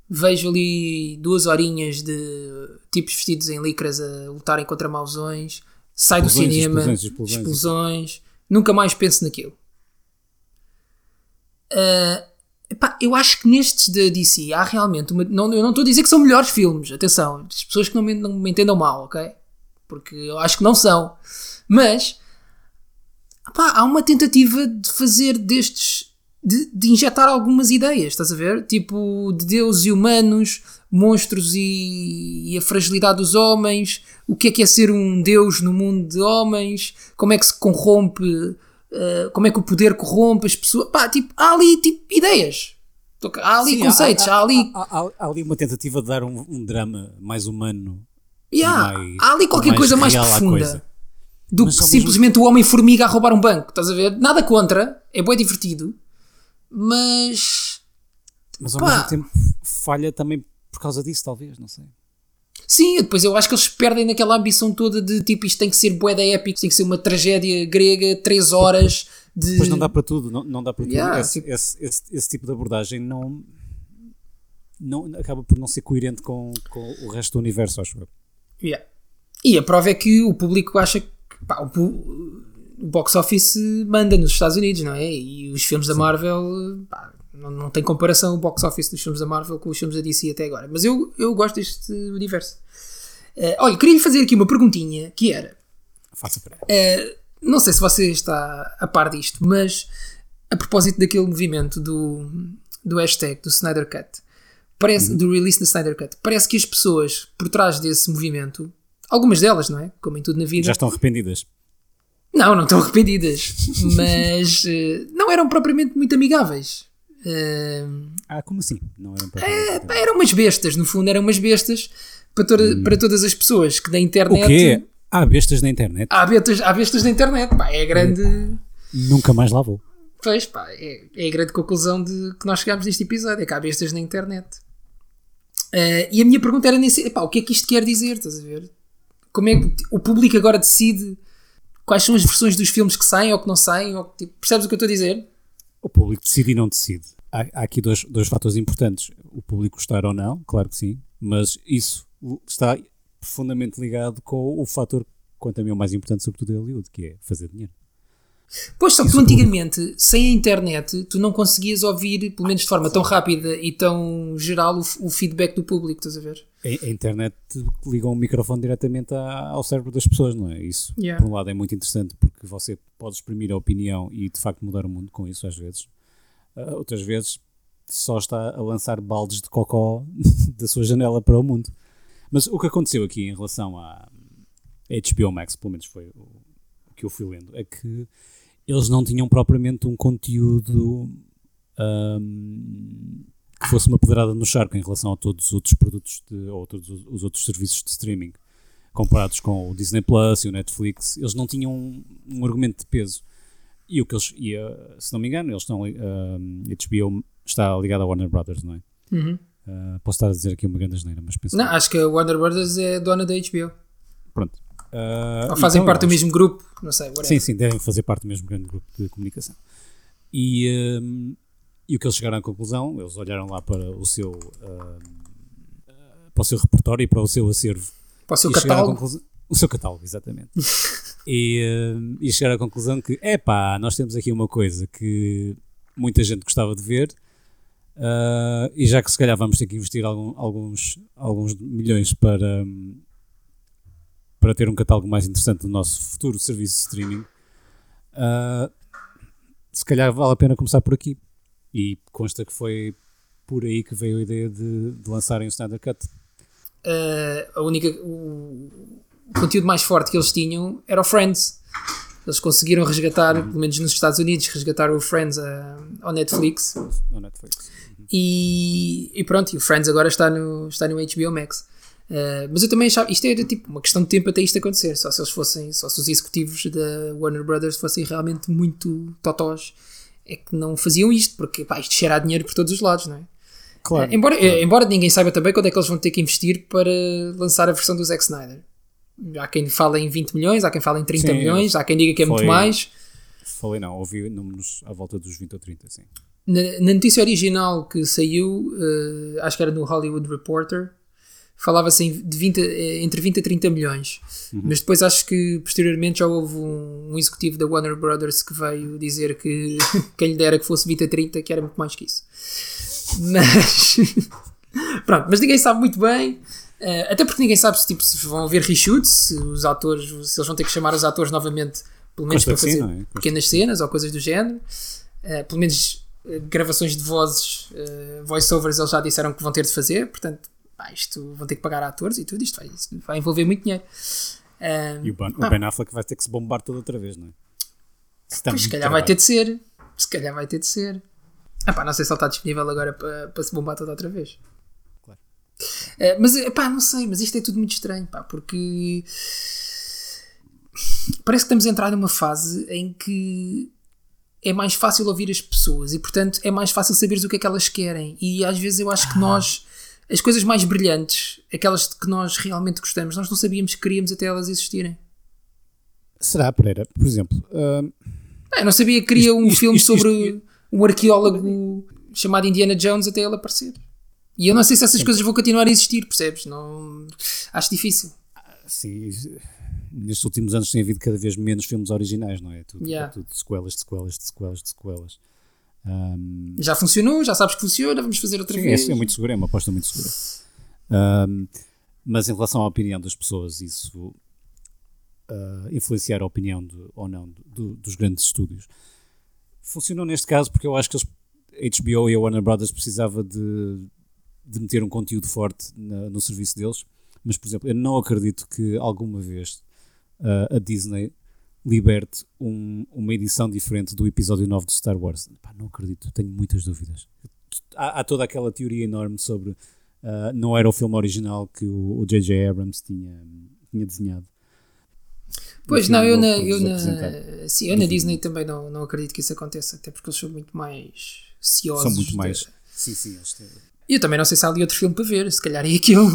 vejo ali duas horinhas de tipos vestidos em licras a lutarem contra mausões, saio do cinema, explosões, explosões. explosões, nunca mais penso naquilo. Ah, epá, eu acho que nestes da DC há realmente uma. Não, eu não estou a dizer que são melhores filmes, atenção, as pessoas que não me, não me entendam mal, ok? Porque eu acho que não são. Mas epá, há uma tentativa de fazer destes. De, de injetar algumas ideias, estás a ver? Tipo, de Deus e humanos, monstros e, e a fragilidade dos homens, o que é que é ser um Deus no mundo de homens, como é que se corrompe, eh, como é que o poder corrompe as pessoas. Pá, tipo, há ali tipo, ideias. Há ali sim, conceitos, há, ali. há, há- há ali uma tentativa de dar um, um drama mais humano. Yeah, mais- há ali qualquer mais coisa mais profunda do Mas que ao mesmo- simplesmente o Homem-Formiga a roubar um banco. Estás a ver? Nada contra, é bem divertido, mas Mas ao Pá. mesmo tempo falha também por causa disso, talvez, não sei. Sim, depois eu acho que eles perdem naquela ambição toda de tipo isto tem que ser boeda épico, tem que ser uma tragédia grega, 3 horas de. Depois não dá para tudo, não, não dá para tudo. Yeah, esse, tipo- esse, esse, esse tipo de abordagem não, não acaba por não ser coerente com, com o resto do universo, acho eu. Yeah. E a prova é que o público acha que pá, o box office manda nos Estados Unidos, não é? E os filmes da Marvel pá, não, não tem comparação o box office dos filmes da Marvel com os filmes da DC até agora. Mas eu, eu gosto deste universo. Eh, olha, queria lhe fazer aqui uma perguntinha que era. Faça para Eh, não sei se você está a par disto, mas a propósito daquele movimento do, do hashtag do Snyder Cut, parece, Uhum. do release da Snyder Cut, parece que as pessoas por trás desse movimento, algumas delas, não é? Como em tudo na vida, Já estão arrependidas. não, não estão arrependidas, mas eh, não eram propriamente muito amigáveis. Eh, Ah, como assim? Não eram para pá, eram umas bestas, no fundo, eram umas bestas para, toda- para todas as pessoas que da internet. Hum. O quê? Há bestas na internet? Há bestas, há bestas da internet, pá, é a grande. Nunca mais lá vou. Pois pá, é, é a grande conclusão de que nós chegámos neste episódio, é que há bestas na internet. Eh, e a minha pergunta era nesse, epá, o que é que isto quer dizer, estás a ver? Como é que o público agora decide quais são as versões dos filmes que saem ou que não saem? Ou, tipo, percebes o que eu estou a dizer? O público decide e não decide. Há, há aqui dois, dois fatores importantes. O público gostar ou não, claro que sim, mas isso está profundamente ligado com o fator, quanto a mim, o mais importante, sobretudo em Hollywood, que é fazer dinheiro. Pois, só que tu antigamente, sem a internet, tu não conseguias ouvir, pelo menos de forma tão rápida e tão geral, o, o feedback do público, estás a ver? A, a internet liga um microfone diretamente à- ao cérebro das pessoas, não é? Isso, Yeah. por um lado, é muito interessante porque você pode exprimir a opinião e de facto mudar o mundo com isso, às vezes. Ah, outras vezes, só está a lançar baldes de cocó da sua janela para o mundo. Mas o que aconteceu aqui em relação à HBO Max, pelo menos foi o que eu fui lendo, é que eles não tinham propriamente um conteúdo ahm, que fosse uma pedrada no charco em relação a todos os outros produtos de, ou todos os- os outros serviços de streaming comparados com o Disney Plus e o Netflix, eles não tinham um, um argumento de peso. E o que eles, e, ah, se não me engano, eles estão, ahm, HBO está ligado à Warner Brothers, não é? Ah, posso estar a dizer aqui uma grande asneira, mas penso Não, que- acho que a Warner Brothers é dona da HBO. pronto. Ah, Ou fazem então, parte do mesmo grupo, não sei. whatever. Sim, sim, devem fazer parte do mesmo grande grupo de comunicação. E, hum, e o que eles chegaram à conclusão, eles olharam lá para o seu hum, para o seu repertório e para o seu acervo. Para o seu catálogo. o seu catálogo, exatamente. e, hum, e chegaram à conclusão que, epá, nós temos aqui uma coisa que muita gente gostava de ver ah, e já que se calhar vamos ter que investir algum- alguns, alguns milhões para, hum, para ter um catálogo mais interessante do nosso futuro serviço de streaming, ah, se calhar vale a pena começar por aqui. E consta que foi por aí que veio a ideia de, de lançarem o Snyder Cut. Uh, a única, o, o conteúdo mais forte que eles tinham era o Friends. Eles conseguiram resgatar, pelo menos nos Estados Unidos, resgatar o Friends a- ao Netflix. No Netflix. E, e pronto, e o Friends agora está no, está no HBO Max. Uh, mas eu também achava, isto era tipo uma questão de tempo até isto acontecer. Só se eles fossem, só se os executivos da Warner Brothers fossem realmente muito totós, é que não faziam isto, porque pá, isto cheira a dinheiro por todos os lados, não é? Claro. Eh, Embora, eh, embora ninguém saiba também quando é que eles vão ter que investir para lançar a versão do Zack Snyder. Há quem fala em 20 milhões, há quem fala em 30 Sim, milhões, há quem diga que é muito foi- mais. Falei não, ouvi números à volta dos 20 ou 30, sim. Na, na notícia original que saiu, eh, acho que era no Hollywood Reporter, falava-se 20 eh, entre 20 a 30 milhões. Mas depois acho que posteriormente já houve um, um executivo da Warner Brothers que veio dizer que quem lhe dera que fosse 20 a 30, que era muito mais que isso. Mas pronto, mas ninguém sabe muito bem. eh, até porque ninguém sabe se, tipo, se vão haver reshoots, se os atores, se eles vão ter que chamar os atores novamente, pelo menos Consta para fazer é? Pequenas cenas ou coisas do género. Eh, pelo menos gravações de vozes, eh, voiceovers, eles já disseram que vão ter de fazer, portanto, pá, isto vão ter que pagar atores e tudo, isto vai, isto vai envolver muito dinheiro. Eh, E o Ben, pá, o ben Affleck vai ter que se bombar toda outra vez, não é? Está pois, se calhar vai ter trabalho. de ser, se calhar vai ter de ser. Ah, pá, não sei se ele está disponível agora para, para se bombar toda outra vez. Claro. Eh, mas, eh, pá, não sei, mas isto é tudo muito estranho, pá, porque parece que estamos a entrar numa fase em que é mais fácil ouvir as pessoas e, portanto, é mais fácil saberes o que é que elas querem. E às vezes eu acho que nós, as coisas mais brilhantes, aquelas de que nós realmente gostamos, nós não sabíamos que queríamos até elas existirem. Será, Pereira? Por exemplo, hum, Ah, eu não sabia que queria Isto- um isto- filme isto- sobre um arqueólogo chamado Indiana Jones até ele aparecer. E eu não sei se essas coisas vão continuar a existir, percebes? Não... Acho difícil. sim, nestes últimos anos tem havido cada vez menos filmes originais, não é? Tudo, Yeah. é tudo sequelas, de sequelas, de sequelas, de sequelas. Hum, Já funcionou, já sabes que funciona, vamos fazer outra Sim, vez. é, é muito seguro, é uma aposta muito segura. Ahm, mas em relação à opinião das pessoas, isso ah, influenciar a opinião de- ou não do- do- dos grandes estúdios. Funcionou neste caso porque eu acho que eles, a HBO e a Warner Brothers precisava de, de meter um conteúdo forte na- no serviço deles. Mas, por exemplo, eu não acredito que alguma vez ah, a Disney liberte um- uma edição diferente do episódio 9 do Star Wars. Pá, não acredito, tenho muitas dúvidas. Há, há toda aquela teoria enorme sobre ah, não era o filme original que o J.J. Abrams tinha, tinha desenhado. Pois não, eu na, eu na, sim, eu na Disney também não, não acredito que isso aconteça, até porque eles são muito mais ciosos. São muito de- mais. Sim, sim, eles têm- E eu também não sei se há ali outro filme para ver, se calhar é aquilo.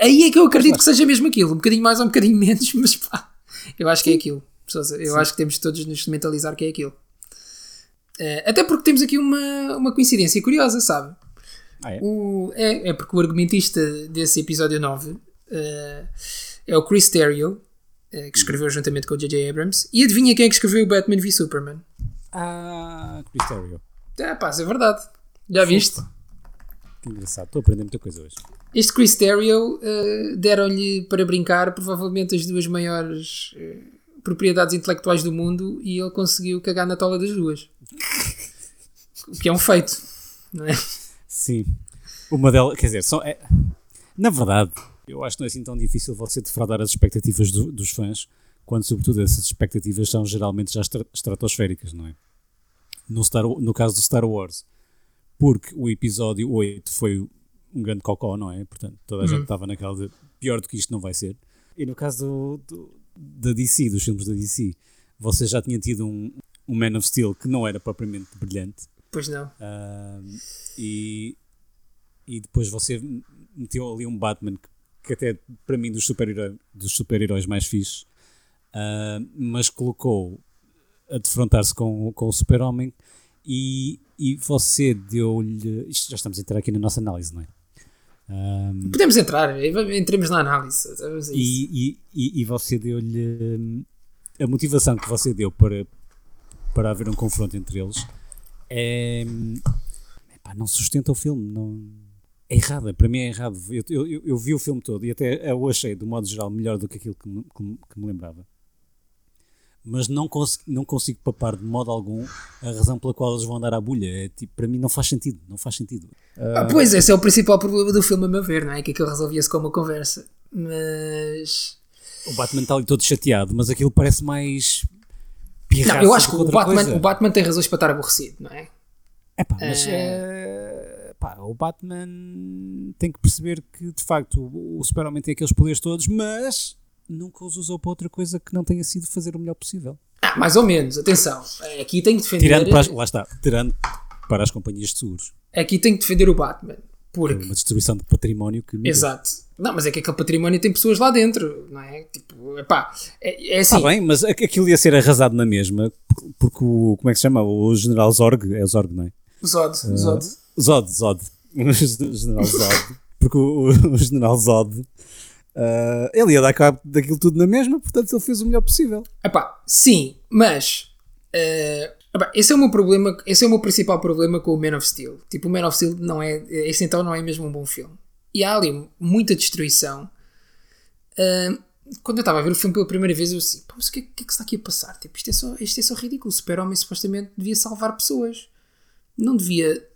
Aí é que eu acredito que seja mesmo aquilo, um bocadinho mais ou um bocadinho menos, mas pá, eu acho que é aquilo. Sousa. Eu acho que temos todos nos mentalizar que é aquilo. Eh, até porque temos aqui uma, uma coincidência curiosa, sabe? Ah, é? O, é, é porque o argumentista desse episódio 9 eh, é o Chris Terrio, eh, que escreveu juntamente com o J.J. Abrams. E adivinha quem é que escreveu o Batman v Superman? Ah, Cristerio. Ah, pá, isso é verdade. Já viste? Que engraçado. Estou a aprender muita coisa hoje. Este Chris Terrio deram-lhe para brincar provavelmente as duas maiores propriedades intelectuais do mundo e ele conseguiu cagar na tola das duas. o que é um feito, não é? Sim. Uma delas, quer dizer, só é, na verdade, eu acho que não é assim tão difícil você defraudar as expectativas do- dos fãs, quando sobretudo essas expectativas são geralmente já estra- estratosféricas, não é? No, Star, no caso do Star Wars, porque o episódio 8 foi um grande cocó, não é? Portanto, toda a gente estava naquela de pior do que isto não vai ser. E no caso do, do- da DC, dos filmes da DC, você já tinha tido um, um Man of Steel que não era propriamente brilhante. Pois não. Ahm, e, e depois você meteu ali um Batman que, que até para mim dos super-heróis super-heróis mais fixes, ah, mas colocou a defrontar-se com, com o super-homem e, e você deu-lhe. Isto já estamos a entrar aqui na nossa análise, não é? Ahm, Podemos entrar, eh, entremos na análise. E, e, e, você deu-lhe hum, a motivação que você deu para, para haver um confronto entre eles é epá, não sustenta o filme não é errado, para mim é errado eu, eu, eu- vi o filme todo e até eu achei de modo geral melhor do que aquilo que me- que me lembrava mas não, cons não consigo papar de modo algum a razão pela qual eles vão andar à bulha é, tipo, para mim não faz sentido não faz sentido Ah, pois, esse é o principal problema do filme, a meu ver, não é? Que aquilo resolvia-se com uma conversa. Mas. o Batman está ali todo chateado mas aquilo parece mais Não, eu acho que o Batman, coisa. o Batman tem razões para estar aborrecido, não é? É pá, mas é, pá, o Batman tem que perceber que de facto o, o Super-Homem tem aqueles poderes todos, mas nunca os usou para outra coisa que não tenha sido fazer o melhor possível. Ah, mais ou menos, atenção. Aqui tem que defender. Tirando para as, lá está, tirando para as companhias de seguros. Aqui tem que defender o Batman. É Porque. uma distribuição de património que. Exato. Não, mas é que aquele património tem pessoas lá dentro, não é? Tipo, epá, é, é assim. Está bem, mas aqu- aquilo ia ser arrasado na mesma, porque o. Como é que se chama? O General Zorg, é o Zorg, não é? Zod, o Zod. Zod, Zod. O General Zod. Porque o, o General Zod. Ah, ele ia dar cabo daquilo tudo na mesma, portanto ele fez o melhor possível. Epá, sim, mas eh, epá, esse é o meu problema, esse é o meu principal problema com o Man of Steel. Tipo, o Man of Steel não é, esse então não é mesmo um bom filme. E há ali muita destruição. Eh, quando eu estava a ver o filme pela primeira vez, eu assim, pá, mas o que, é- que é que está aqui a passar? Tipo, isto é só, isto é só ridículo. O Super-Homem supostamente devia salvar pessoas. Não devia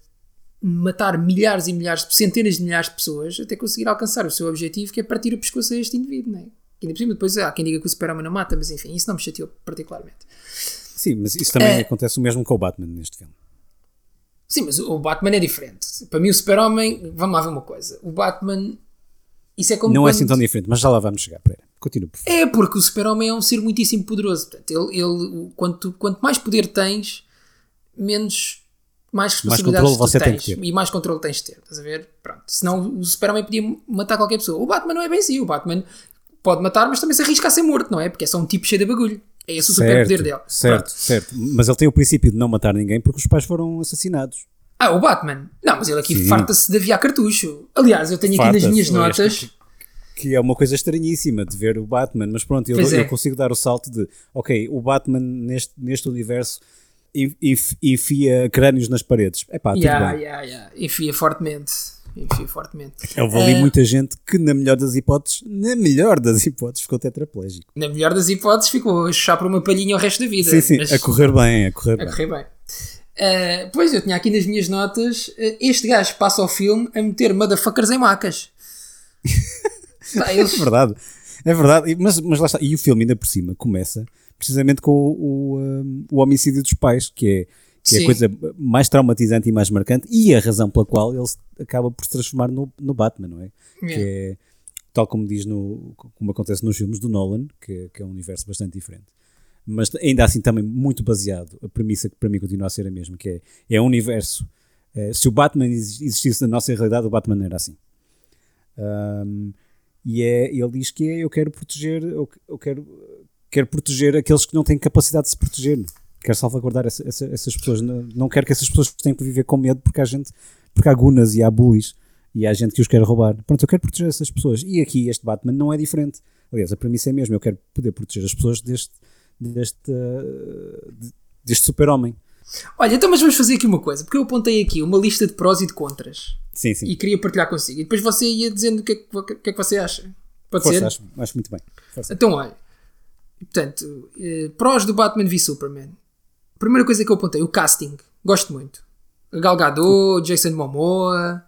matar milhares e milhares, centenas de milhares de pessoas até conseguir alcançar o seu objetivo, que é partir o pescoço a este indivíduo, não é? Que ainda por cima, depois há quem diga que o Super-Homem não mata, mas enfim, isso não me chateou particularmente. Sim, mas isso também É. acontece o mesmo com o Batman neste filme. Sim, mas o Batman é diferente. Para mim, o Super-Homem, vamos lá ver uma coisa: o Batman, isso é como. Não é quando- assim tão diferente, mas já lá vamos chegar. Continua, por favor. É porque o Super-Homem é um ser muitíssimo poderoso. Portanto, ele, ele, quanto, quanto mais poder tens, menos. Mais controle você tu tem tens ter. e mais controle tens de ter. Estás a ver? Pronto. Senão o Super-Homem podia matar qualquer pessoa. O Batman não é bem assim. O Batman pode matar, mas também se arrisca a ser morto, não é? Porque é só um tipo cheio de bagulho. É esse o superpoder dele. certo, Pronto. certo. Mas ele tem o princípio de não matar ninguém porque os pais foram assassinados. Ah, o Batman. Não, mas ele aqui farta-se de aviar cartucho. Aliás, eu tenho aqui nas minhas notas. Que é uma coisa estranhíssima de ver o Batman, mas pronto, eu, é. eu consigo dar o salto de ok, o Batman neste, neste universo enfia crânios nas paredes. É pá, tudo Yeah, bem. yeah, yeah. Enfia fortemente. Enfia fortemente. Houve ali Eh, muita gente que, na melhor das hipóteses, na melhor das hipóteses, ficou tetraplégico. Na melhor das hipóteses, ficou a chuchar uma palhinha o resto da vida. Sim, sim, a correr bem, a correr a bem. correr bem. Uh, pois, eu tinha aqui nas minhas notas: uh, este gajo passa o filme a meter motherfuckers em macas. Pá, eles- É verdade, é verdade. Mas, mas lá está. E o filme, ainda por cima, começa precisamente com o, o, um, o homicídio dos pais, que é, que é a coisa mais traumatizante e mais marcante, e a razão pela qual ele acaba por se transformar no, no Batman, não é? Que Yeah. é, tal como diz no, como acontece nos filmes do Nolan, que, que é um universo bastante diferente. Mas ainda assim também muito baseado, a premissa que para mim continua a ser a mesma, que é, é um universo. eh, se o Batman exi- existisse na nossa realidade, o Batman era assim. Um, e é, ele diz que é, eu quero proteger, eu, eu quero, quero proteger aqueles que não têm capacidade de se proteger. Quero salvaguardar essa- essa- essas pessoas. Não, quero que essas pessoas tenham que viver com medo porque há gente, porque há gunas e há bullies e há gente que os quer roubar. Pronto, eu quero proteger essas pessoas. E aqui este Batman não é diferente. Aliás, a premissa é mesmo: eu quero poder proteger as pessoas deste, deste, de- deste super-homem. Olha, então mas vamos fazer aqui uma coisa, porque eu apontei aqui uma lista de prós e de contras Sim, sim. e queria partilhar consigo. E depois você ia dizendo o que é que, que, é que você acha. Pode Força, ser? acho, acho muito bem. Força. Então, olha. Portanto, eh, prós do Batman v Superman. Primeira coisa que eu apontei, o casting. Gosto muito. Gal Gadot, Jason Momoa.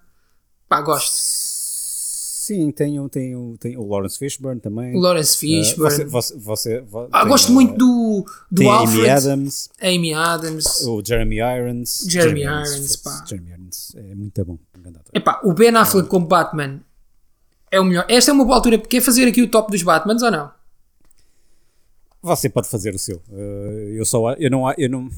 Pá, gosto. Sim, tem, o- tem, o- tem o Lawrence Fishburne também. O Lawrence Uh, Fishburne. você, você, você, vo- ah, tem, gosto uh, muito do, do tem Alfred. Amy Adams, Amy Adams. o Jeremy Irons. Jeremy Irons, foda-se, pá. Jeremy Irons é muito bom. um. Epá, o Ben Affleck como Batman é o melhor. Esta é uma boa altura. Quer fazer aqui o top dos Batmans ou não? Você pode fazer o seu. Uh, eu só eu não eu não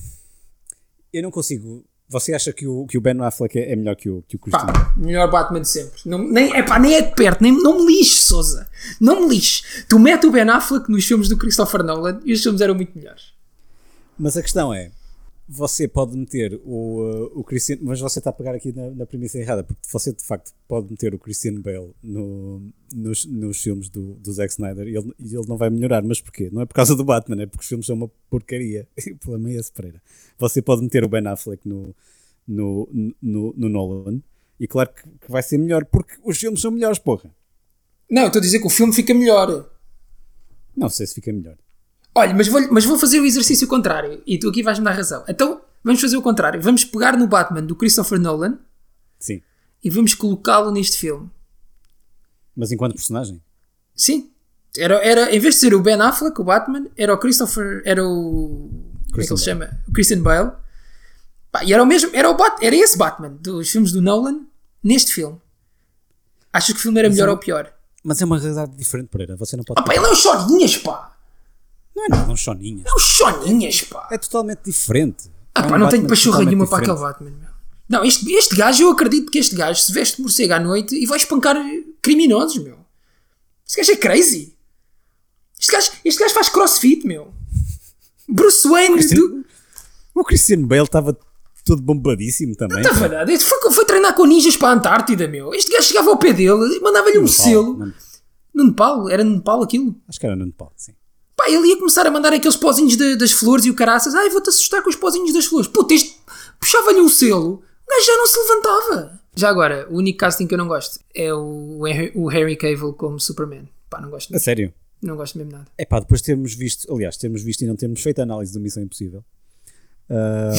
eu não consigo. Você acha que o, que o Ben Affleck é, é melhor que o, que o Christian? Pá, melhor Batman de sempre. Não, nem, epá, nem é de perto, nem, não me lixe, Souza. Não me lixe. Tu mete o Ben Affleck nos filmes do Christopher Nolan e os filmes eram muito melhores. Mas a questão é, você pode meter o, uh, o Christian, mas você está a pegar aqui na, na premissa errada, porque você de facto pode meter o Christian Bale no, nos, nos filmes do, do Zack Snyder e ele, ele não vai melhorar. Mas porquê? Não é por causa do Batman, é porque os filmes são uma porcaria. o problema é esse, Pereira. Você pode meter o Ben Affleck no, no, no, no Nolan e claro que, que vai ser melhor, porque os filmes são melhores, porra. Não, estou a dizer que o filme fica melhor. Não sei se fica melhor. Olha, mas vou, mas vou fazer o exercício contrário. E tu aqui vais-me dar razão. Então, vamos fazer o contrário. Vamos pegar no Batman do Christopher Nolan Sim. e vamos colocá-lo neste filme. Mas enquanto personagem? Sim. Era, era, em vez de ser o Ben Affleck, o Batman, era o Christopher. Era o. Como é que ele chama? O Christian Bale. Pá, e era o mesmo. Era, o Bat, era esse Batman dos filmes do Nolan neste filme. Achas que o filme era melhor eu- ou pior? Mas é uma realidade diferente, Pereira. Você não pode. Ah, pá, ele é um choninhas, pá! Não é nada, um choninha. É um choninhas, pá! É totalmente diferente. Ah, É pá, um não tenho pachorra nenhuma para diferente. aquele Batman, meu. Não, este, este gajo, eu acredito que este gajo se veste de morcego à noite e vai espancar criminosos, meu. Este gajo é crazy. Este gajo, este gajo faz crossfit, meu. Bruce Wayne. Christian- do- O Christian Bale estava todo bombadíssimo também. Não estava nada. Este foi, foi treinar com ninjas para a Antártida, meu. Este gajo chegava ao pé dele e mandava-lhe um Nepal, selo. No Nepal, era no Nepal aquilo. Acho que era no Nepal, sim. Pá, ele ia começar a mandar aqueles pozinhos de- das flores e o caraças. Ai, vou-te assustar com os pozinhos das flores. Puta, este puxava-lhe um selo. O gajo já não se levantava. Já agora, o único casting que eu não gosto é o, o Harry Cavill como Superman. Pá, não gosto. A sério. Não gosto mesmo nada. É pá, depois de termos visto, aliás, termos visto e não termos feito a análise do Missão Impossível. ahm,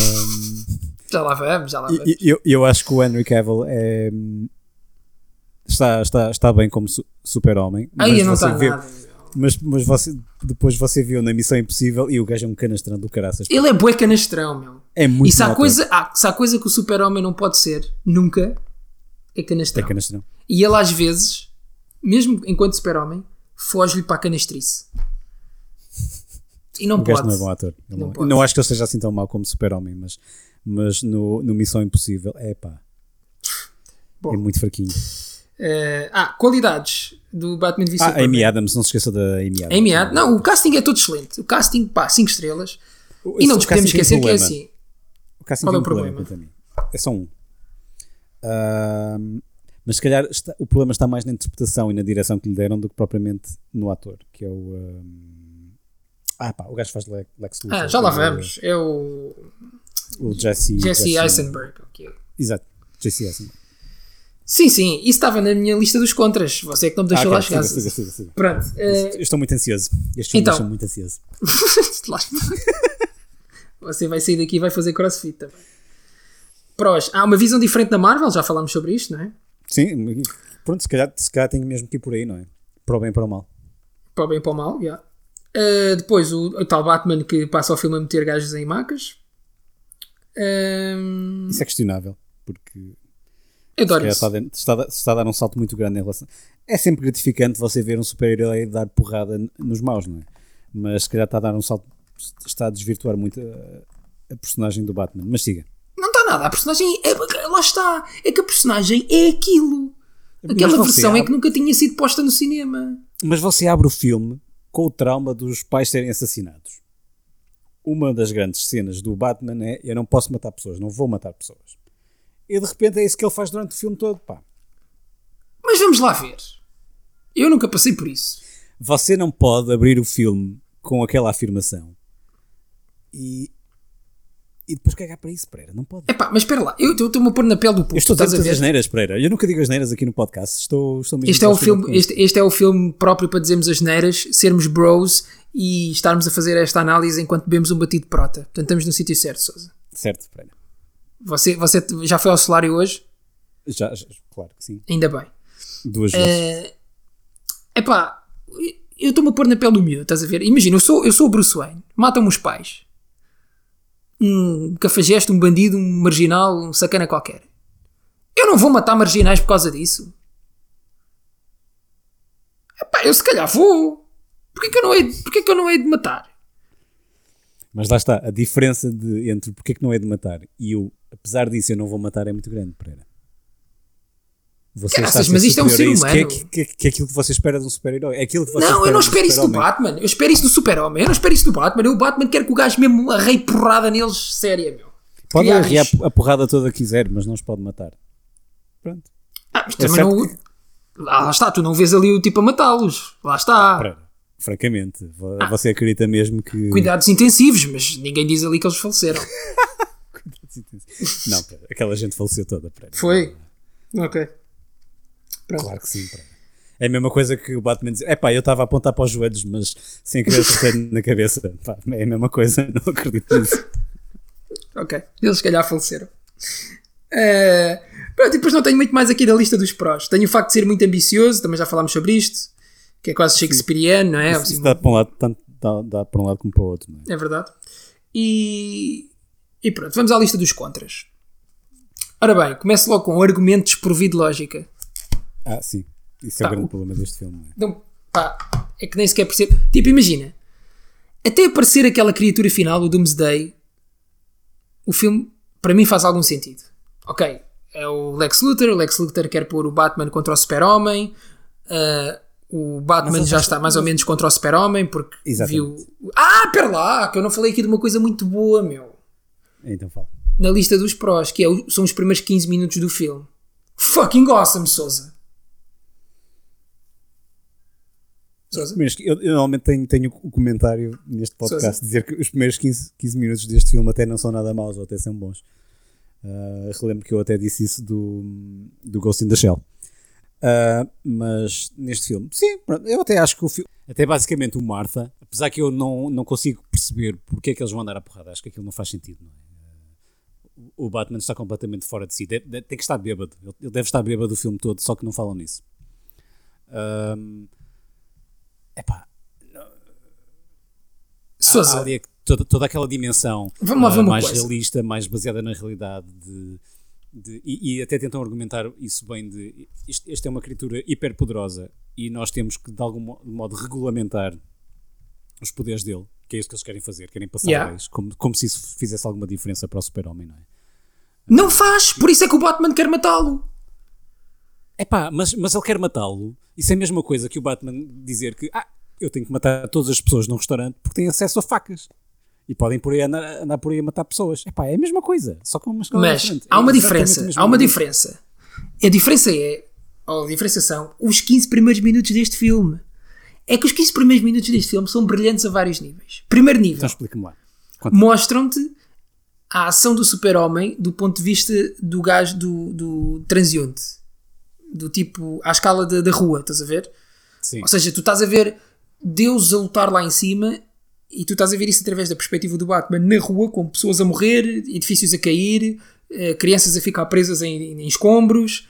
Já lá vamos, já lá vamos. eu, eu acho que o Henry Cavill é, está, está, está bem como su- super-homem. Aí mas não está vê- nada. Mas, mas você, depois você viu na Missão Impossível e o gajo é um canastrão do caraças. Ele é bué canastrão, meu. É muito e se há, coisa, ah, se há coisa que o super-homem não pode ser, nunca, é canastrão. É canastrão. E ele às vezes, mesmo enquanto super-homem, foge-lhe para a canastrice. E não O pode. não é bom ator. Não não, pode. não acho que ele seja assim tão mau como super-homem, mas, mas no, no Missão Impossível, é pá. Bom. É muito fraquinho. Eh, ah, qualidades do Batman v Ah, Superman. Amy Adams, não se esqueça da Amy Adams. Amy Adams. Não, o casting é todo excelente. O casting, pá, 5 estrelas. E não nos podemos esquecer que é assim. O casting Qual é o problema, problema? É só um. Ahm, mas se calhar está- o problema está mais na interpretação e na direção que lhe deram do que propriamente no ator, que é o. ah, pá, o gajo faz Le- Lex Luthor. Ah, já lá o- vamos. É o O Jesse. Jesse Eisenberg. ok. Exato, Jesse Eisenberg. Sim, sim, isso estava na minha lista dos contras. Você é que não me deixou Ah, lá chegar. siga, siga, siga, siga. Pronto. eh, Eu estou muito ansioso. Filmes Então. muito ansioso. Você vai sair daqui e vai fazer crossfit também. Prós. Há uma visão diferente da Marvel, já falámos sobre isto, não é? Sim, pronto, se calhar, se calhar tenho mesmo que ir por aí, não é? Para o bem e para o mal. Para o bem e para o mal, já. Uh, depois o, o tal Batman que passa o filme a meter gajos em macas. Um, Isso é questionável, porque adoro isso. está, a dar- está, está a dar um salto muito grande em relação. É sempre gratificante você ver um super-herói dar porrada nos maus, não é? Mas se calhar está a dar um salto, está a desvirtuar muito a, a personagem do Batman. Mas siga. Não está nada. A personagem. É, lá está. É que a personagem é aquilo. Aquela versão é abre- que nunca tinha sido posta no cinema. Mas você abre o filme com o trauma dos pais serem assassinados. Uma das grandes cenas do Batman é eu não posso matar pessoas, não vou matar pessoas. E de repente é isso que ele faz durante o filme todo, pá. Mas vamos lá ver. Eu nunca passei por isso. Você não pode abrir o filme com aquela afirmação e, e depois cagar para isso, Pereira. Não pode. Epá, mas espera lá, eu estou-me a pôr na pele do povo. Eu estou a dizer as neiras, Pereira. Eu nunca digo as neiras aqui no podcast. Estou, estou mesmo Este é, o filme, este, este é o filme próprio para dizermos as neiras, sermos bros e estarmos a fazer esta análise enquanto bebemos um batido de prota. Portanto, estamos no sítio certo, Sousa. Certo, Pereira. Você, você já foi ao solário hoje? Já, já- claro que sim. Ainda bem. Duas vezes. É Epá, eu estou-me a pôr na pele do miúdo, estás a ver? Imagina, eu sou, eu sou o Bruce Wayne, matam-me os pais. Um cafajeste, um bandido, um marginal, um sacana qualquer. Eu não vou matar marginais por causa disso. Epá, eu se calhar vou. Porquê que eu não hei, de- porquê que eu não hei de matar? Mas lá está, a diferença de, entre porque é que não é de matar e o apesar disso eu não vou matar é muito grande, Pereira. Você Caraças, mas isto é um ser. Que é, humano. que, que, que é aquilo que você espera de um super-herói. É aquilo que você Não, eu não espero isso do. Batman. Eu espero isso do Super-Homem. Eu não espero isso do Batman. Eu, o Batman quer que o gajo mesmo arrei porrada neles, séria, meu. Pode isto. a porrada toda que quiser, mas não os pode matar. Pronto. Ah, mas É também não. Lá, lá está, tu não vês ali o tipo a matá-los. Lá está. Pereira, francamente, Ah. você acredita mesmo que. Cuidados intensivos, mas ninguém diz ali que eles faleceram. Não, aquela gente faleceu toda, Pereira. Foi? Ok. Pronto. Claro que sim, Pereira. É a mesma coisa que o Batman diz: é pá, eu estava a apontar para os joelhos, mas sem querer acertar na cabeça. Pá, é a mesma coisa, não acredito nisso. Ok. Eles se calhar faleceram. Eh, pronto, e depois não tenho muito mais aqui da lista dos prós. Tenho o facto de ser muito ambicioso, também já falámos sobre isto, que é quase Shakespeareano, não é? Isso, isso dá para um lado, tanto dá, dá para um lado como para o outro. Não é? É verdade. E, e pronto, vamos à lista dos contras. Ora bem, começo logo com um argumento desprovido de lógica. Ah, sim. Isso é Pá, o grande problema deste filme. não é? Então, pá, é que nem sequer percebo. Tipo, imagina, até aparecer aquela criatura final, o Doomsday, o filme, para mim, faz algum sentido. Ok, é o Lex Luthor, o Lex Luthor quer pôr o Batman contra o Super-Homem, ah, o Batman já está mais ou menos contra o Super-Homem, porque Exatamente. viu. Ah, pera lá, que eu não falei aqui de uma coisa muito boa, meu. Então fala. Na lista dos prós, que é são os primeiros 15 minutos do filme. Fucking awesome, Souza. Mas eu, eu normalmente tenho, tenho o comentário neste podcast Sousa. dizer que os primeiros 15, 15 minutos deste filme até não são nada maus ou até são bons. Ah, relembro que eu até disse isso do, do Ghost in the Shell. Ah, mas neste filme, sim, pronto, eu até acho que o filme. Até basicamente o Martha, apesar que eu não, não consigo perceber porque é que eles vão andar a porrada, acho que aquilo não faz sentido. Não é? O Batman está completamente fora de si, Deve- deve- tem que estar bêbado. Ele- deve estar bêbado o filme todo, só que não falam nisso. Ahm, epá, Souza. há ali a- toda, toda aquela dimensão Vamos lá ah, mais coisa. realista, mais baseada na realidade de, de- e, e até tentam argumentar isso bem de isto, esta é uma criatura hiper poderosa e nós temos que de algum mo- modo regulamentar os poderes dele, que é isso que eles querem fazer, querem passar Yeah. leis, como, como se isso fizesse alguma diferença para o super-homem, não é? Não faz, por isso é que o Batman quer matá-lo. Epá, mas, mas ele quer matá-lo. Isso é a mesma coisa que o Batman dizer que ah, eu tenho que matar todas as pessoas num restaurante porque têm acesso a facas. E podem por aí andar, andar por aí a matar pessoas. Epá, é a mesma coisa, só uma escala Mas há É uma a diferença. Há uma coisa. diferença. A diferença é, ou a diferença são, os 15 primeiros minutos deste filme. É que os 15 primeiros minutos deste filme são brilhantes a vários níveis. Primeiro nível, Então explica-me lá. Mostram-te a ação do super-homem do ponto de vista do gajo do, do transeunte. Do tipo, à escala da, da rua, estás a ver? Sim. Ou seja, tu estás a ver Deus a lutar lá em cima e tu estás a ver isso através da perspectiva do Batman na rua, com pessoas a morrer, edifícios a cair, eh, crianças a ficar presas em, em escombros.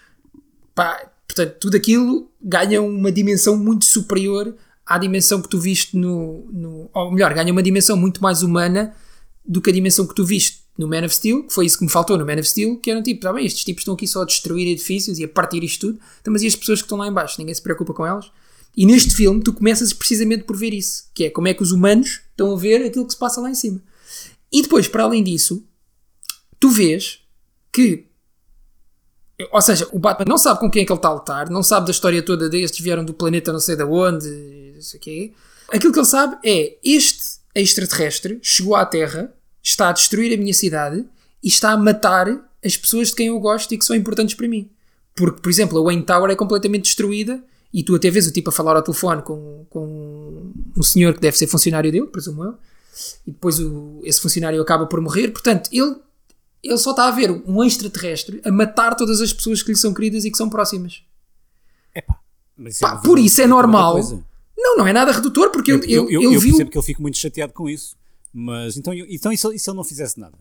Pá, portanto, tudo aquilo ganha uma dimensão muito superior à dimensão que tu viste no, no. Ou melhor, ganha uma dimensão muito mais humana do que a dimensão que tu viste no Man of Steel, que foi isso que me faltou no Man of Steel, que eram tipo, tá bem, estes tipos estão aqui só a destruir edifícios e a partir isto tudo, então, mas e as pessoas que estão lá em baixo? Ninguém se preocupa com elas? E neste filme tu começas precisamente por ver isso, que é como é que os humanos estão a ver aquilo que se passa lá em cima. E depois, para além disso, tu vês que ou seja, o Batman não sabe com quem é que ele está a lutar, não sabe da história toda destes vieram do planeta não sei de onde, não sei o quê. Aquilo que ele sabe é este extraterrestre chegou à Terra, está a destruir a minha cidade e está a matar as pessoas de quem eu gosto e que são importantes para mim. Porque, por exemplo, a Wayne Tower é completamente destruída e tu até vês o tipo a falar ao telefone com, com um senhor que deve ser funcionário dele, presumo eu, e depois o, esse funcionário acaba por morrer. Portanto, ele, ele só está a ver um extraterrestre a matar todas as pessoas que lhe são queridas e que são próximas. Epá, mas Pá, por isso é normal. Não, não é nada redutor, porque Eu, ele, eu, ele, eu, ele eu viu. percebo que eu fico muito chateado com isso, mas então, eu- então e, se, e se ele não fizesse nada?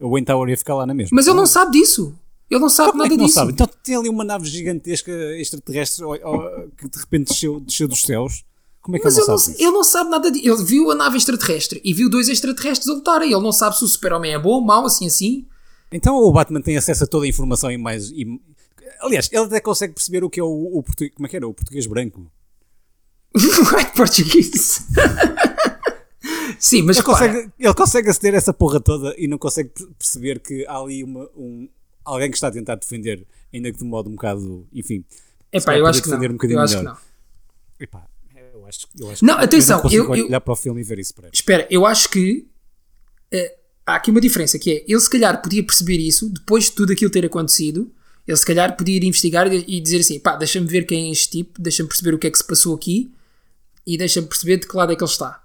O Wayne Tower ia ficar lá na mesma. Mas ele não sabe disso. Ele não sabe Como é nada que não disso. sabe? Então tem ali uma nave gigantesca extraterrestre ó, ó, que de repente desceu, desceu dos céus. Como é que Mas ele ele não não, sabe? disso? ele não sabe nada disso. Ele viu a nave extraterrestre e viu dois extraterrestres a lutarem. Ele não sabe se o super-homem é bom ou mau, assim assim. Então o Batman tem acesso a toda a informação e mais. e- aliás, ele até consegue perceber o que é o, o português. Como é que era? O português branco. White português. Sim, mas Ele consegue, ele consegue aceder a essa porra toda e não consegue per- perceber que há ali uma, um, alguém que está a tentar defender, ainda que de modo um bocado. Enfim. Epá, eu acho que não. defender um bocadinho eu acho que não. Epá, eu acho, eu acho Não, que atenção, eu não eu- olhar para o filme e ver isso para. Espera, eu acho que eh, há aqui uma diferença, que é, ele se calhar podia perceber isso, depois de tudo aquilo ter acontecido, ele se calhar podia ir investigar e dizer assim, pá, deixa-me ver quem é este tipo, deixa-me perceber o que é que se passou aqui, e deixa-me perceber de que lado é que ele está.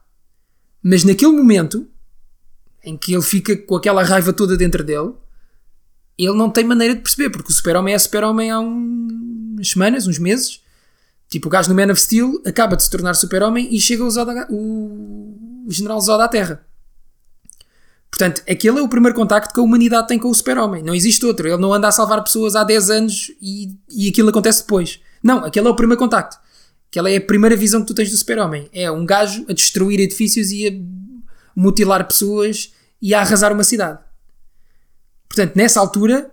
Mas naquele momento, em que ele fica com aquela raiva toda dentro dele, ele não tem maneira de perceber, porque o super-homem é super-homem há um- umas semanas, uns meses, Tipo, o gajo no Man of Steel acaba de se tornar super-homem e chega o, Zod a- o, o General Zod à Terra. Portanto, aquele é o primeiro contacto que a humanidade tem com o super-homem. Não existe outro. Ele não anda a salvar pessoas há 10 anos e, e aquilo acontece depois. Não, aquele é o primeiro contacto. Aquela é a primeira visão que tu tens do super-homem. É um gajo a destruir edifícios e a mutilar pessoas e a arrasar uma cidade. Portanto, nessa altura,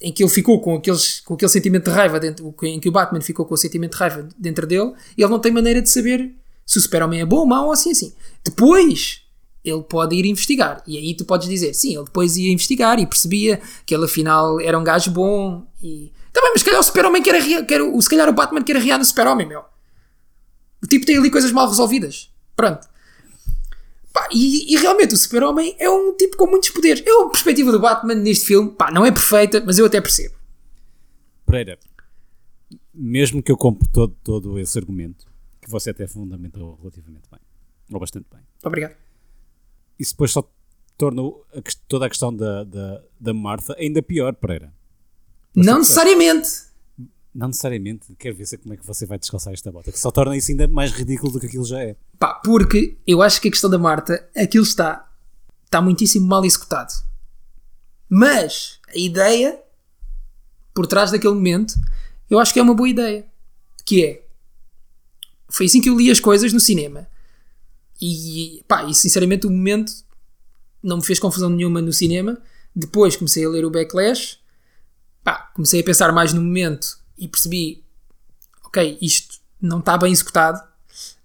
em que ele ficou com, aqueles, com aquele sentimento de raiva dentro, em que o Batman ficou com o sentimento de raiva dentro dele, ele não tem maneira de saber se o super-homem é bom ou mau ou assim assim. Depois ele pode ir investigar. E aí tu podes dizer, sim, ele depois ia investigar e percebia que ele afinal era um gajo bom e. Tá mas se calhar o super-homem quer arrear, quer, o- se calhar o Batman quer arrear no super-homem, meu. O tipo tem ali coisas mal resolvidas. Pronto. Pá, e, e realmente o Super-Homem é um tipo com muitos poderes. Eu, a perspectiva do Batman neste filme, pá, não é perfeita, mas eu até percebo. Pereira, mesmo que eu compre todo, todo esse argumento, que você até fundamentou relativamente bem, ou bastante bem, Obrigado. isso depois só torna a toda a questão da, da, da Martha ainda pior, Pereira. não necessariamente. Não necessariamente, quero ver se- como é que você vai descalçar esta bota, que só torna isso ainda mais ridículo do que aquilo já é. Pá, porque eu acho que a questão da Marta, aquilo está, está muitíssimo mal executado. Mas a ideia por trás daquele momento, eu acho que é uma boa ideia. Que é, foi assim que eu li as coisas no cinema. E, pá, e sinceramente o momento não me fez confusão nenhuma no cinema. Depois comecei a ler o Backlash, pá, comecei a pensar mais no momento e percebi, ok, isto não está bem executado.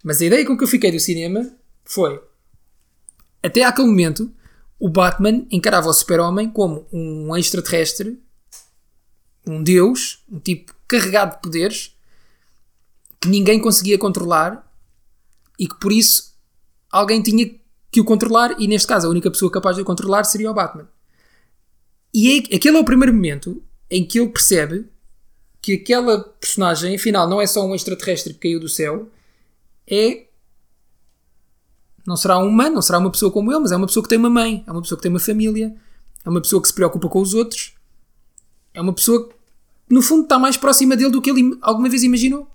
Mas a ideia com que eu fiquei do cinema foi: até àquele momento, o Batman encarava o Super-Homem como um extraterrestre, um deus, um tipo carregado de poderes que ninguém conseguia controlar e que por isso alguém tinha que o controlar. E neste caso, a única pessoa capaz de o controlar seria o Batman. E é, aquele é o primeiro momento em que ele percebe que aquela personagem, afinal, não é só um extraterrestre que caiu do céu, é. Não será um humano, não será uma pessoa como ele, mas é uma pessoa que tem uma mãe, é uma pessoa que tem uma família, é uma pessoa que se preocupa com os outros, é uma pessoa que, no fundo, está mais próxima dele do que ele alguma vez imaginou.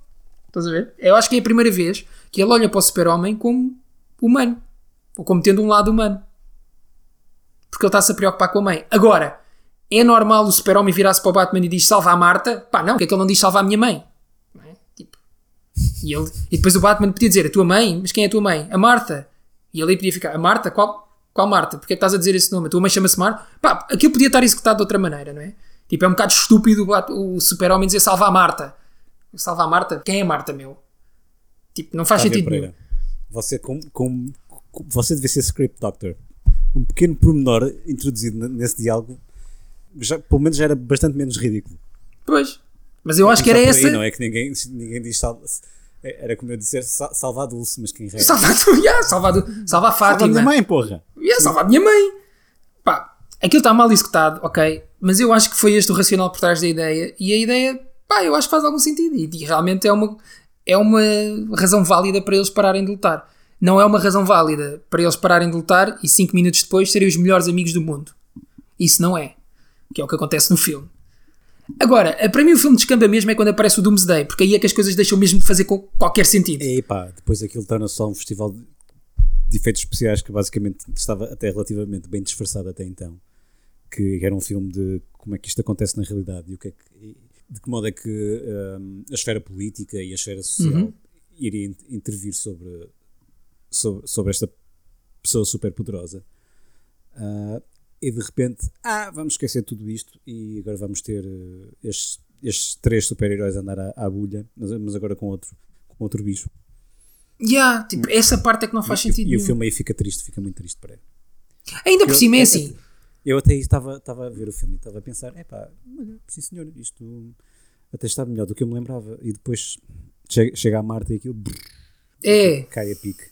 Estás a ver? Eu acho que é a primeira vez que ele olha para o super-homem como humano, ou como tendo um lado humano. Porque ele está-se a preocupar com a mãe. Agora, é normal o super-homem virar-se para o Batman e diz salva a Marta? Pá, não, porque é que ele não diz salva a minha mãe? É? Tipo, e, ele, e depois o Batman podia dizer a tua mãe, mas quem é a tua mãe? A Marta. E ele podia ficar, a Marta? Qual, qual Marta? Porque é que estás a dizer esse nome? A tua mãe chama-se Marta? Pá, aquilo podia estar executado de outra maneira, não é? Tipo, é um bocado estúpido o o super-homem dizer salva a Marta. Salva a Marta? Quem é a Marta, meu? Tipo, não faz Está sentido nenhum. Você, com, com, você devia ser script doctor. Um pequeno pormenor introduzido nesse diálogo, já, pelo menos já era bastante menos ridículo. Pois. Mas eu acho que era por essa. aí, não é que ninguém, ninguém diz sal, era como eu dizer sa- salva a Dulce, mas quem rege? Salva a tua, yeah, salva, salva a Salva a Fátima. minha mãe, porra! Ia salvar a minha mãe. Pá, aquilo está mal executado, ok. Mas eu acho que foi este o racional por trás da ideia. E a ideia, pá, pá, eu acho que faz algum sentido. E, e realmente é uma, é uma razão válida para eles pararem de lutar. Não é uma razão válida para eles pararem de lutar e 5 minutos depois serem os melhores amigos do mundo. Isso não é. Que é o que acontece no filme. Agora, para mim o filme descamba mesmo é quando aparece o Doomsday, porque aí é que as coisas deixam mesmo de fazer qualquer sentido. E pá, depois aquilo torna só um festival de, efeitos especiais que basicamente estava até relativamente bem disfarçado até então. Que era um filme de como é que isto acontece na realidade e o que é que, de que modo é que hum, a esfera política e a esfera social iria in- intervir sobre, sobre, sobre esta pessoa super poderosa. Ah, e de repente, ah, vamos esquecer tudo isto e agora vamos ter eh, estes, estes três super-heróis a andar à, à bulha, mas, mas agora com outro, com outro bicho. Yeah, tipo, essa parte é que não faz E- sentido e, o nenhum. filme aí fica triste, fica muito triste para ele. Ainda por Eu- cima é eu- assim. Eu até estava, estava a ver o filme e estava a pensar, epá, olha, sim senhor, isto até está melhor do que eu me lembrava. E depois chega, chega a Marta e aquilo brrr, É, cai a pique.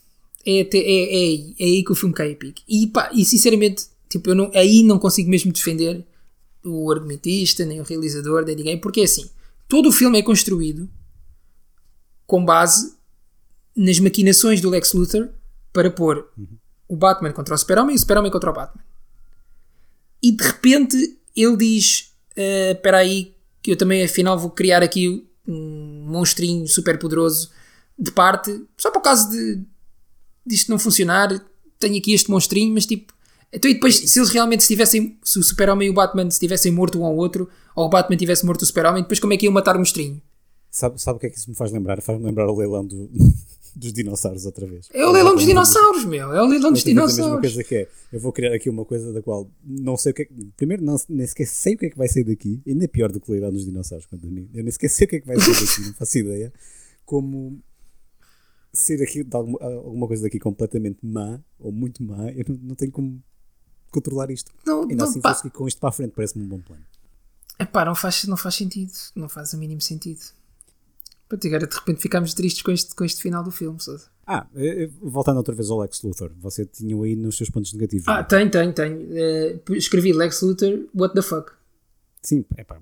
é, é, é, é aí que o filme cai a pique. E, pá, e sinceramente, tipo, eu não, aí não consigo mesmo defender o argumentista, nem o realizador, nem ninguém, porque é assim, todo o filme é construído com base nas maquinações do Lex Luthor para pôr o Batman contra o Super-Homem e o Super-Homem contra o Batman. E de repente ele diz: "Ah, Espera aí, que eu também afinal vou criar aqui um monstrinho super poderoso de parte, só por causa de disto não funcionar. Tenho aqui este monstrinho, mas tipo. Então, e depois, se eles realmente se tivessem, se o Super-Homem e o Batman se tivessem morto um ao outro, ou o Batman tivesse morto o Super-Homem, depois como é que iam matar o monstrinho? Sabe, sabe o que é que isso me faz lembrar? Faz-me lembrar o leilão do- dos dinossauros outra vez. É o leilão dos dinossauros, meu. É o leilão dos vez a mesma dinossauros. coisa que é, eu vou criar aqui uma coisa da qual não sei o que é que, primeiro não, nem sequer sei o que é que vai sair daqui, ainda é pior do que o leilão dos dinossauros, quanto a mim. Eu nem sequer sei o que é que vai sair daqui, não faço ideia. Como ser aqui alguma, alguma coisa daqui completamente má, ou muito má, eu não, não tenho como controlar isto. Não, Ainda não, assim, pá. com isto para a frente, parece-me um bom plano. Epá, não faz, não faz sentido. Não faz o mínimo sentido. E agora de repente ficámos tristes com este, com este final do filme. Sousa. Ah, eh, eh, voltando outra vez ao Lex Luthor, você tinha aí nos seus pontos negativos. Ah, é? tenho, tenho, tenho. Eh, escrevi Lex Luthor, what the fuck. Sim, é pá,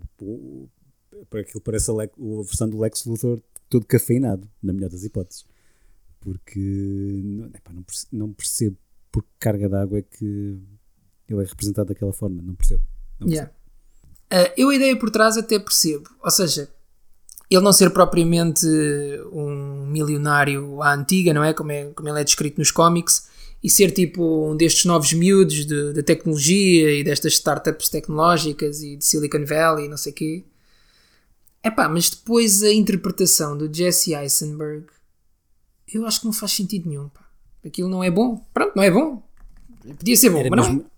para aquilo parece a, Lex- a versão do Lex Luthor todo cafeinado, na melhor das hipóteses. Porque não, epá, não percebo por que carga d'água é que ele é representado daquela forma, não percebo. Não percebo. Yeah. Ah, eu a ideia por trás até percebo. Ou seja, ele não ser propriamente um milionário à antiga, não é? Como, é? como ele é descrito nos cómics, e ser tipo um destes novos miúdos de- da tecnologia e destas startups tecnológicas e de Silicon Valley e não sei o quê. Epá, mas depois a interpretação do Jesse Eisenberg, eu acho que não faz sentido nenhum. Pá. Aquilo não é bom. Pronto, não é bom. Podia ser bom, Era mas não é. mesmo,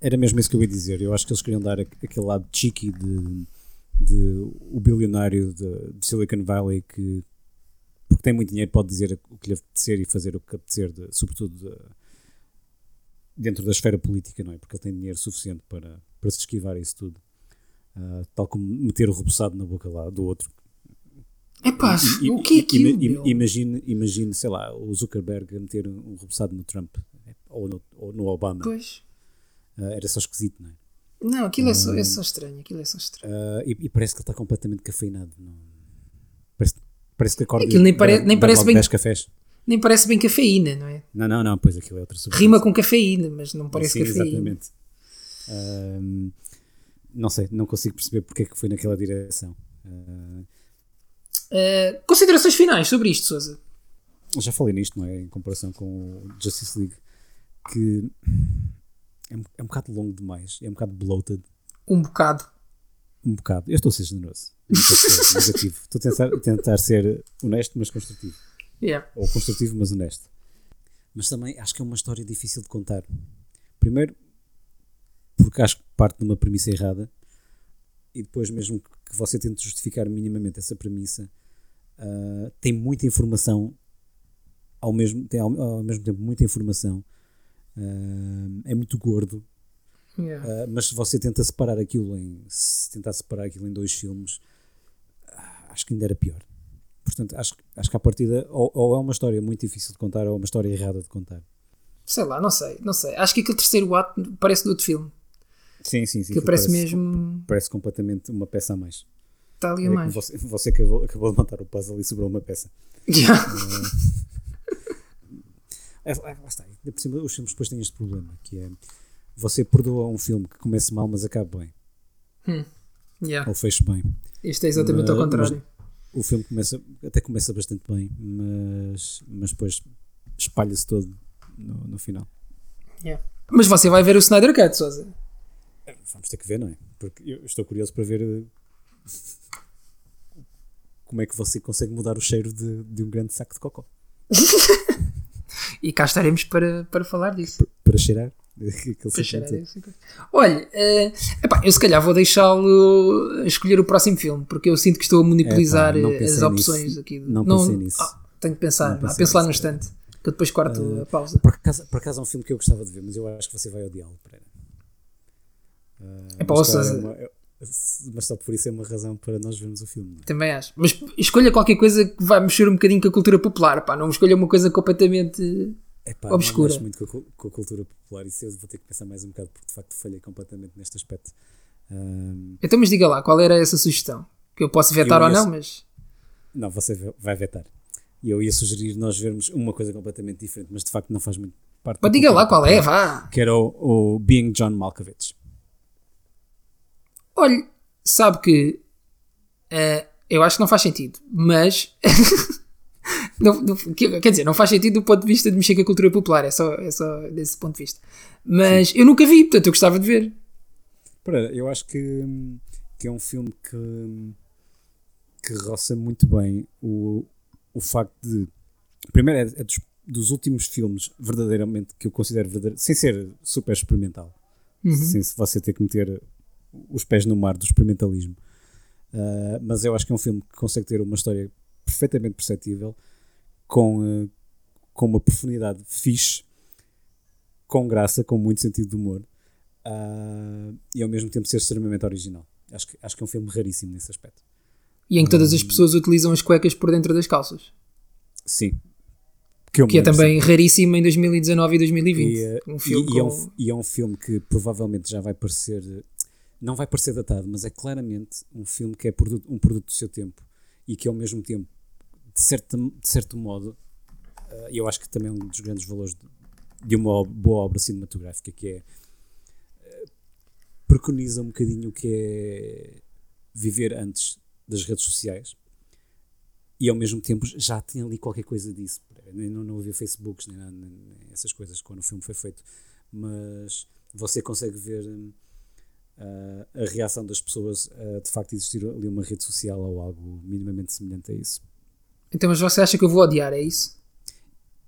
era mesmo isso que eu ia dizer. Eu acho que eles queriam dar aqu- aquele lado cheeky de, de o bilionário de, de Silicon Valley que, porque tem muito dinheiro, pode dizer o que lhe apetecer e fazer o que apetecer, de, sobretudo de- dentro da esfera política, não é? Porque ele tem dinheiro suficiente para, para se esquivar isso tudo. Ah, tal como meter o reboçado na boca lá do outro. Epá, I- o que é meu? imagine, imagine, sei lá, o Zuckerberg a meter um reboçado no Trump ou no, ou no Obama. Pois. Ah, era só esquisito, não é? Não, aquilo é só, é só estranho. Aquilo é só estranho. Ah, e, e parece que ele está completamente cafeinado. Não... Parece, parece que acorda. Aquilo nem pare- nem parece bem- 10 cafés. Nem parece bem cafeína, não é? Não, não, não, pois aquilo é outra substância. Rima com cafeína, mas não parece Sim, cafeína. exatamente. Ahm, não sei, não consigo perceber porque é que foi naquela direção. Ah, Uh, considerações finais sobre isto, Sousa. já falei nisto, não é? Em comparação com o Justice League, que é um, é um bocado longo demais, é um bocado bloated. Um bocado. Um bocado. Eu estou a ser generoso. Estou a ser negativo. Estou a tentar, tentar ser honesto, mas construtivo. Yeah. Ou construtivo, mas honesto. Mas também acho que é uma história difícil de contar. Primeiro, porque acho que parte de uma premissa errada. E depois, mesmo que você tente justificar minimamente essa premissa, ah, tem muita informação, ao mesmo, tem ao, ao mesmo tempo muita informação. Ah, é muito gordo. Yeah. Uh, mas se você tenta separar aquilo em se tentar separar aquilo em dois filmes ah, acho que ainda era pior portanto acho, acho que à partida ou, ou é uma história muito difícil de contar ou é uma história errada de contar Sei lá, não sei, não sei. Acho que aquele terceiro ato parece do outro filme. sim, sim, sim Que parece mesmo. parece completamente uma peça a mais Está ali É a como mais. você, você acabou, acabou de montar o puzzle e sobrou uma peça. Yeah. É, é, lá está. Ainda por cima, os filmes depois têm este problema, que é você perdoa um filme que comece mal, mas acabe bem, Yeah. ou feche bem. Este é exatamente ao Mas- contrário. O filme começa, até começa bastante bem, mas, mas depois espalha-se todo no, no final. Yeah. Mas você vai ver o Snyder Cut, Sousa. Vamos ter que ver, não é? Porque eu estou curioso para ver eh, como é que você consegue mudar o cheiro de, de um grande saco de cocó E cá estaremos para, para falar disso. para cheirar. Aquele Para sentimento. cheirar. Olha, eh, epá, eu se calhar vou deixá-lo escolher o próximo filme, porque eu sinto que estou a monopolizar Epá, não as opções nisso. aqui. Não pensei nisso. Ah, tenho que pensar, Não ah, penso lá no instante, que eu depois corto a pausa. Por acaso, por acaso é um filme que eu gostava de ver, mas eu acho que você vai odiá-lo, Pereira. Ah, Epá, mas, ouça, só é uma- é- mas só por isso é uma razão para nós vermos o filme. é? Também acho. Mas escolha qualquer coisa que vai mexer um bocadinho com a cultura popular. Pá, não escolha uma coisa completamente. Epá, Obscura. Não mexo muito com a, com a cultura popular, isso eu vou ter que pensar mais um bocado, porque de facto falhei completamente neste aspecto. Ahm, Então, mas diga lá, qual era essa sugestão? Que eu posso vetar Eu ou não, mas. não, você vai vetar. E eu ia sugerir nós vermos uma coisa completamente diferente, mas de facto não faz muito parte. Mas diga lá qual é, vá. Que era o, o Being John Malkovich. Olha, sabe que. eh, eu acho que não faz sentido, mas. não- não- que- quer dizer, não faz sentido do ponto de vista de mexer com a cultura popular, é só, é só desse ponto de vista. Mas eu nunca vi, portanto eu gostava de ver. Pereira, eu acho que, que é um filme que, que roça muito bem o, o facto de. Primeiro, é, é dos, dos últimos filmes verdadeiramente que eu considero verdadeiro, sem ser super experimental, sem se você ter que meter os pés no mar do experimentalismo. Ah, mas eu acho que é um filme que consegue ter uma história perfeitamente perceptível, com, ah, com uma profundidade fixe, com graça, com muito sentido de humor. Ah, e ao mesmo tempo ser extremamente original. Acho que, acho que é um filme raríssimo nesse aspecto. E em que todas as pessoas utilizam as cuecas por dentro das calças. Sim. Que, me Que é também raríssimo em 2019 e 2020. E, um filme e- e é, com... um, e é um filme que provavelmente já vai parecer. Não vai parecer datado, mas é claramente um filme que é produto- um produto do seu tempo e que ao mesmo tempo, de, certa, de certo modo, eh, eu acho que também é um dos grandes valores de, de uma boa obra cinematográfica, que é. eh, preconiza um bocadinho o que é viver antes das redes sociais e ao mesmo tempo já tem ali qualquer coisa disso. Não, não havia Facebooks nem- nem essas coisas quando o filme foi feito, mas você consegue ver hum, a, a reação das pessoas a de facto existir ali uma rede social ou algo minimamente semelhante a isso. Então, mas você acha que eu vou odiar, é isso?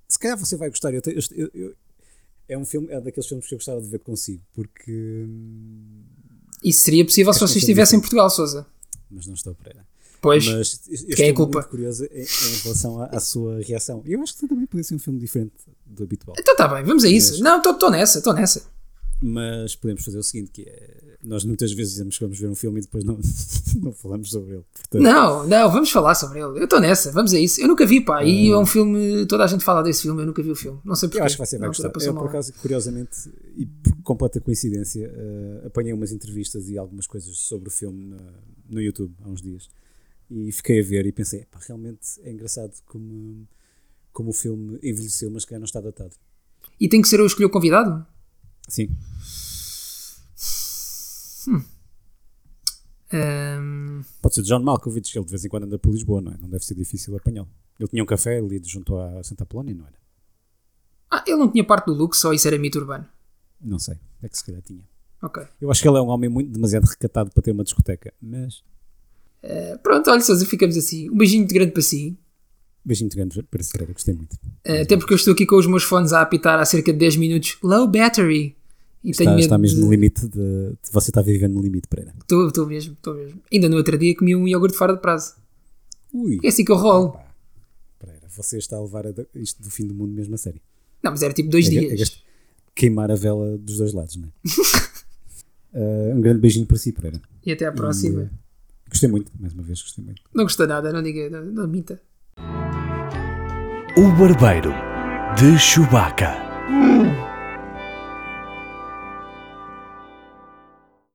Se calhar você vai gostar. Eu, eu- eu- é um filme, é daqueles filmes que eu gostava de ver consigo, porque. hum, Isso seria possível se você é estivesse em. Portugal, Sousa. Mas não estou para Pois, Mas eu- quem é estou culpa? muito curioso em, em relação à, à sua reação. Eu acho que também poderia ser um filme diferente do habitual. então está bem, vamos a isso. Mas- Não, estou nessa, estou nessa. Mas podemos fazer o seguinte: que é, nós muitas vezes dizemos que vamos ver um filme e depois não, não falamos sobre ele. Portanto, Não, não, vamos falar sobre ele. Eu estou nessa, vamos a isso. Eu nunca vi, pá. E é um filme, toda a gente fala desse filme, eu nunca vi o filme. Não sei porquê. eu acho que vai Na gostar. altura passou Eu, por acaso, curiosamente, e por completa coincidência, eh, apanhei umas entrevistas e algumas coisas sobre o filme na- no YouTube há uns dias. E fiquei a ver e pensei: pá, realmente é engraçado como, como o filme envelheceu, mas que não está datado. E tem que ser eu escolher o convidado? Sim, Ahm, pode ser John Malkovich, que ele de vez em quando anda por Lisboa, não é? Não deve ser difícil apanhá-lo. Ele tinha um café ali junto à Santa Apolónia, não era? Ah, ele não tinha parte do look, só isso era mito urbano. Não sei, é que se calhar tinha. Ok. Eu acho que ele é um homem muito demasiado recatado para ter uma discoteca, mas Eh, pronto, olha, Sousa, ficamos assim. Um beijinho de grande para si. Beijinho de grande para cara, gostei muito. Eh, até porque eu estou aqui com os meus fones a apitar há cerca de 10 minutos. Low battery. E Está, está mesmo de- no limite de, de- Você está vivendo no limite, Pereira. Estou, estou mesmo, estou mesmo. Ainda no outro dia comi um iogurte fora de prazo. Ui, É assim que eu rolo. pá, Pereira, você está a levar a- isto do fim do mundo mesmo a sério. Não, mas era tipo dois É, dias. é gast- queimar a vela dos dois lados, não é? Ah, um grande beijinho para si, Pereira. E até à próxima. E, Gostei muito, mais uma vez, gostei muito. Não gostou nada, não diga, não, não minta. O Barbeiro de Chewbacca.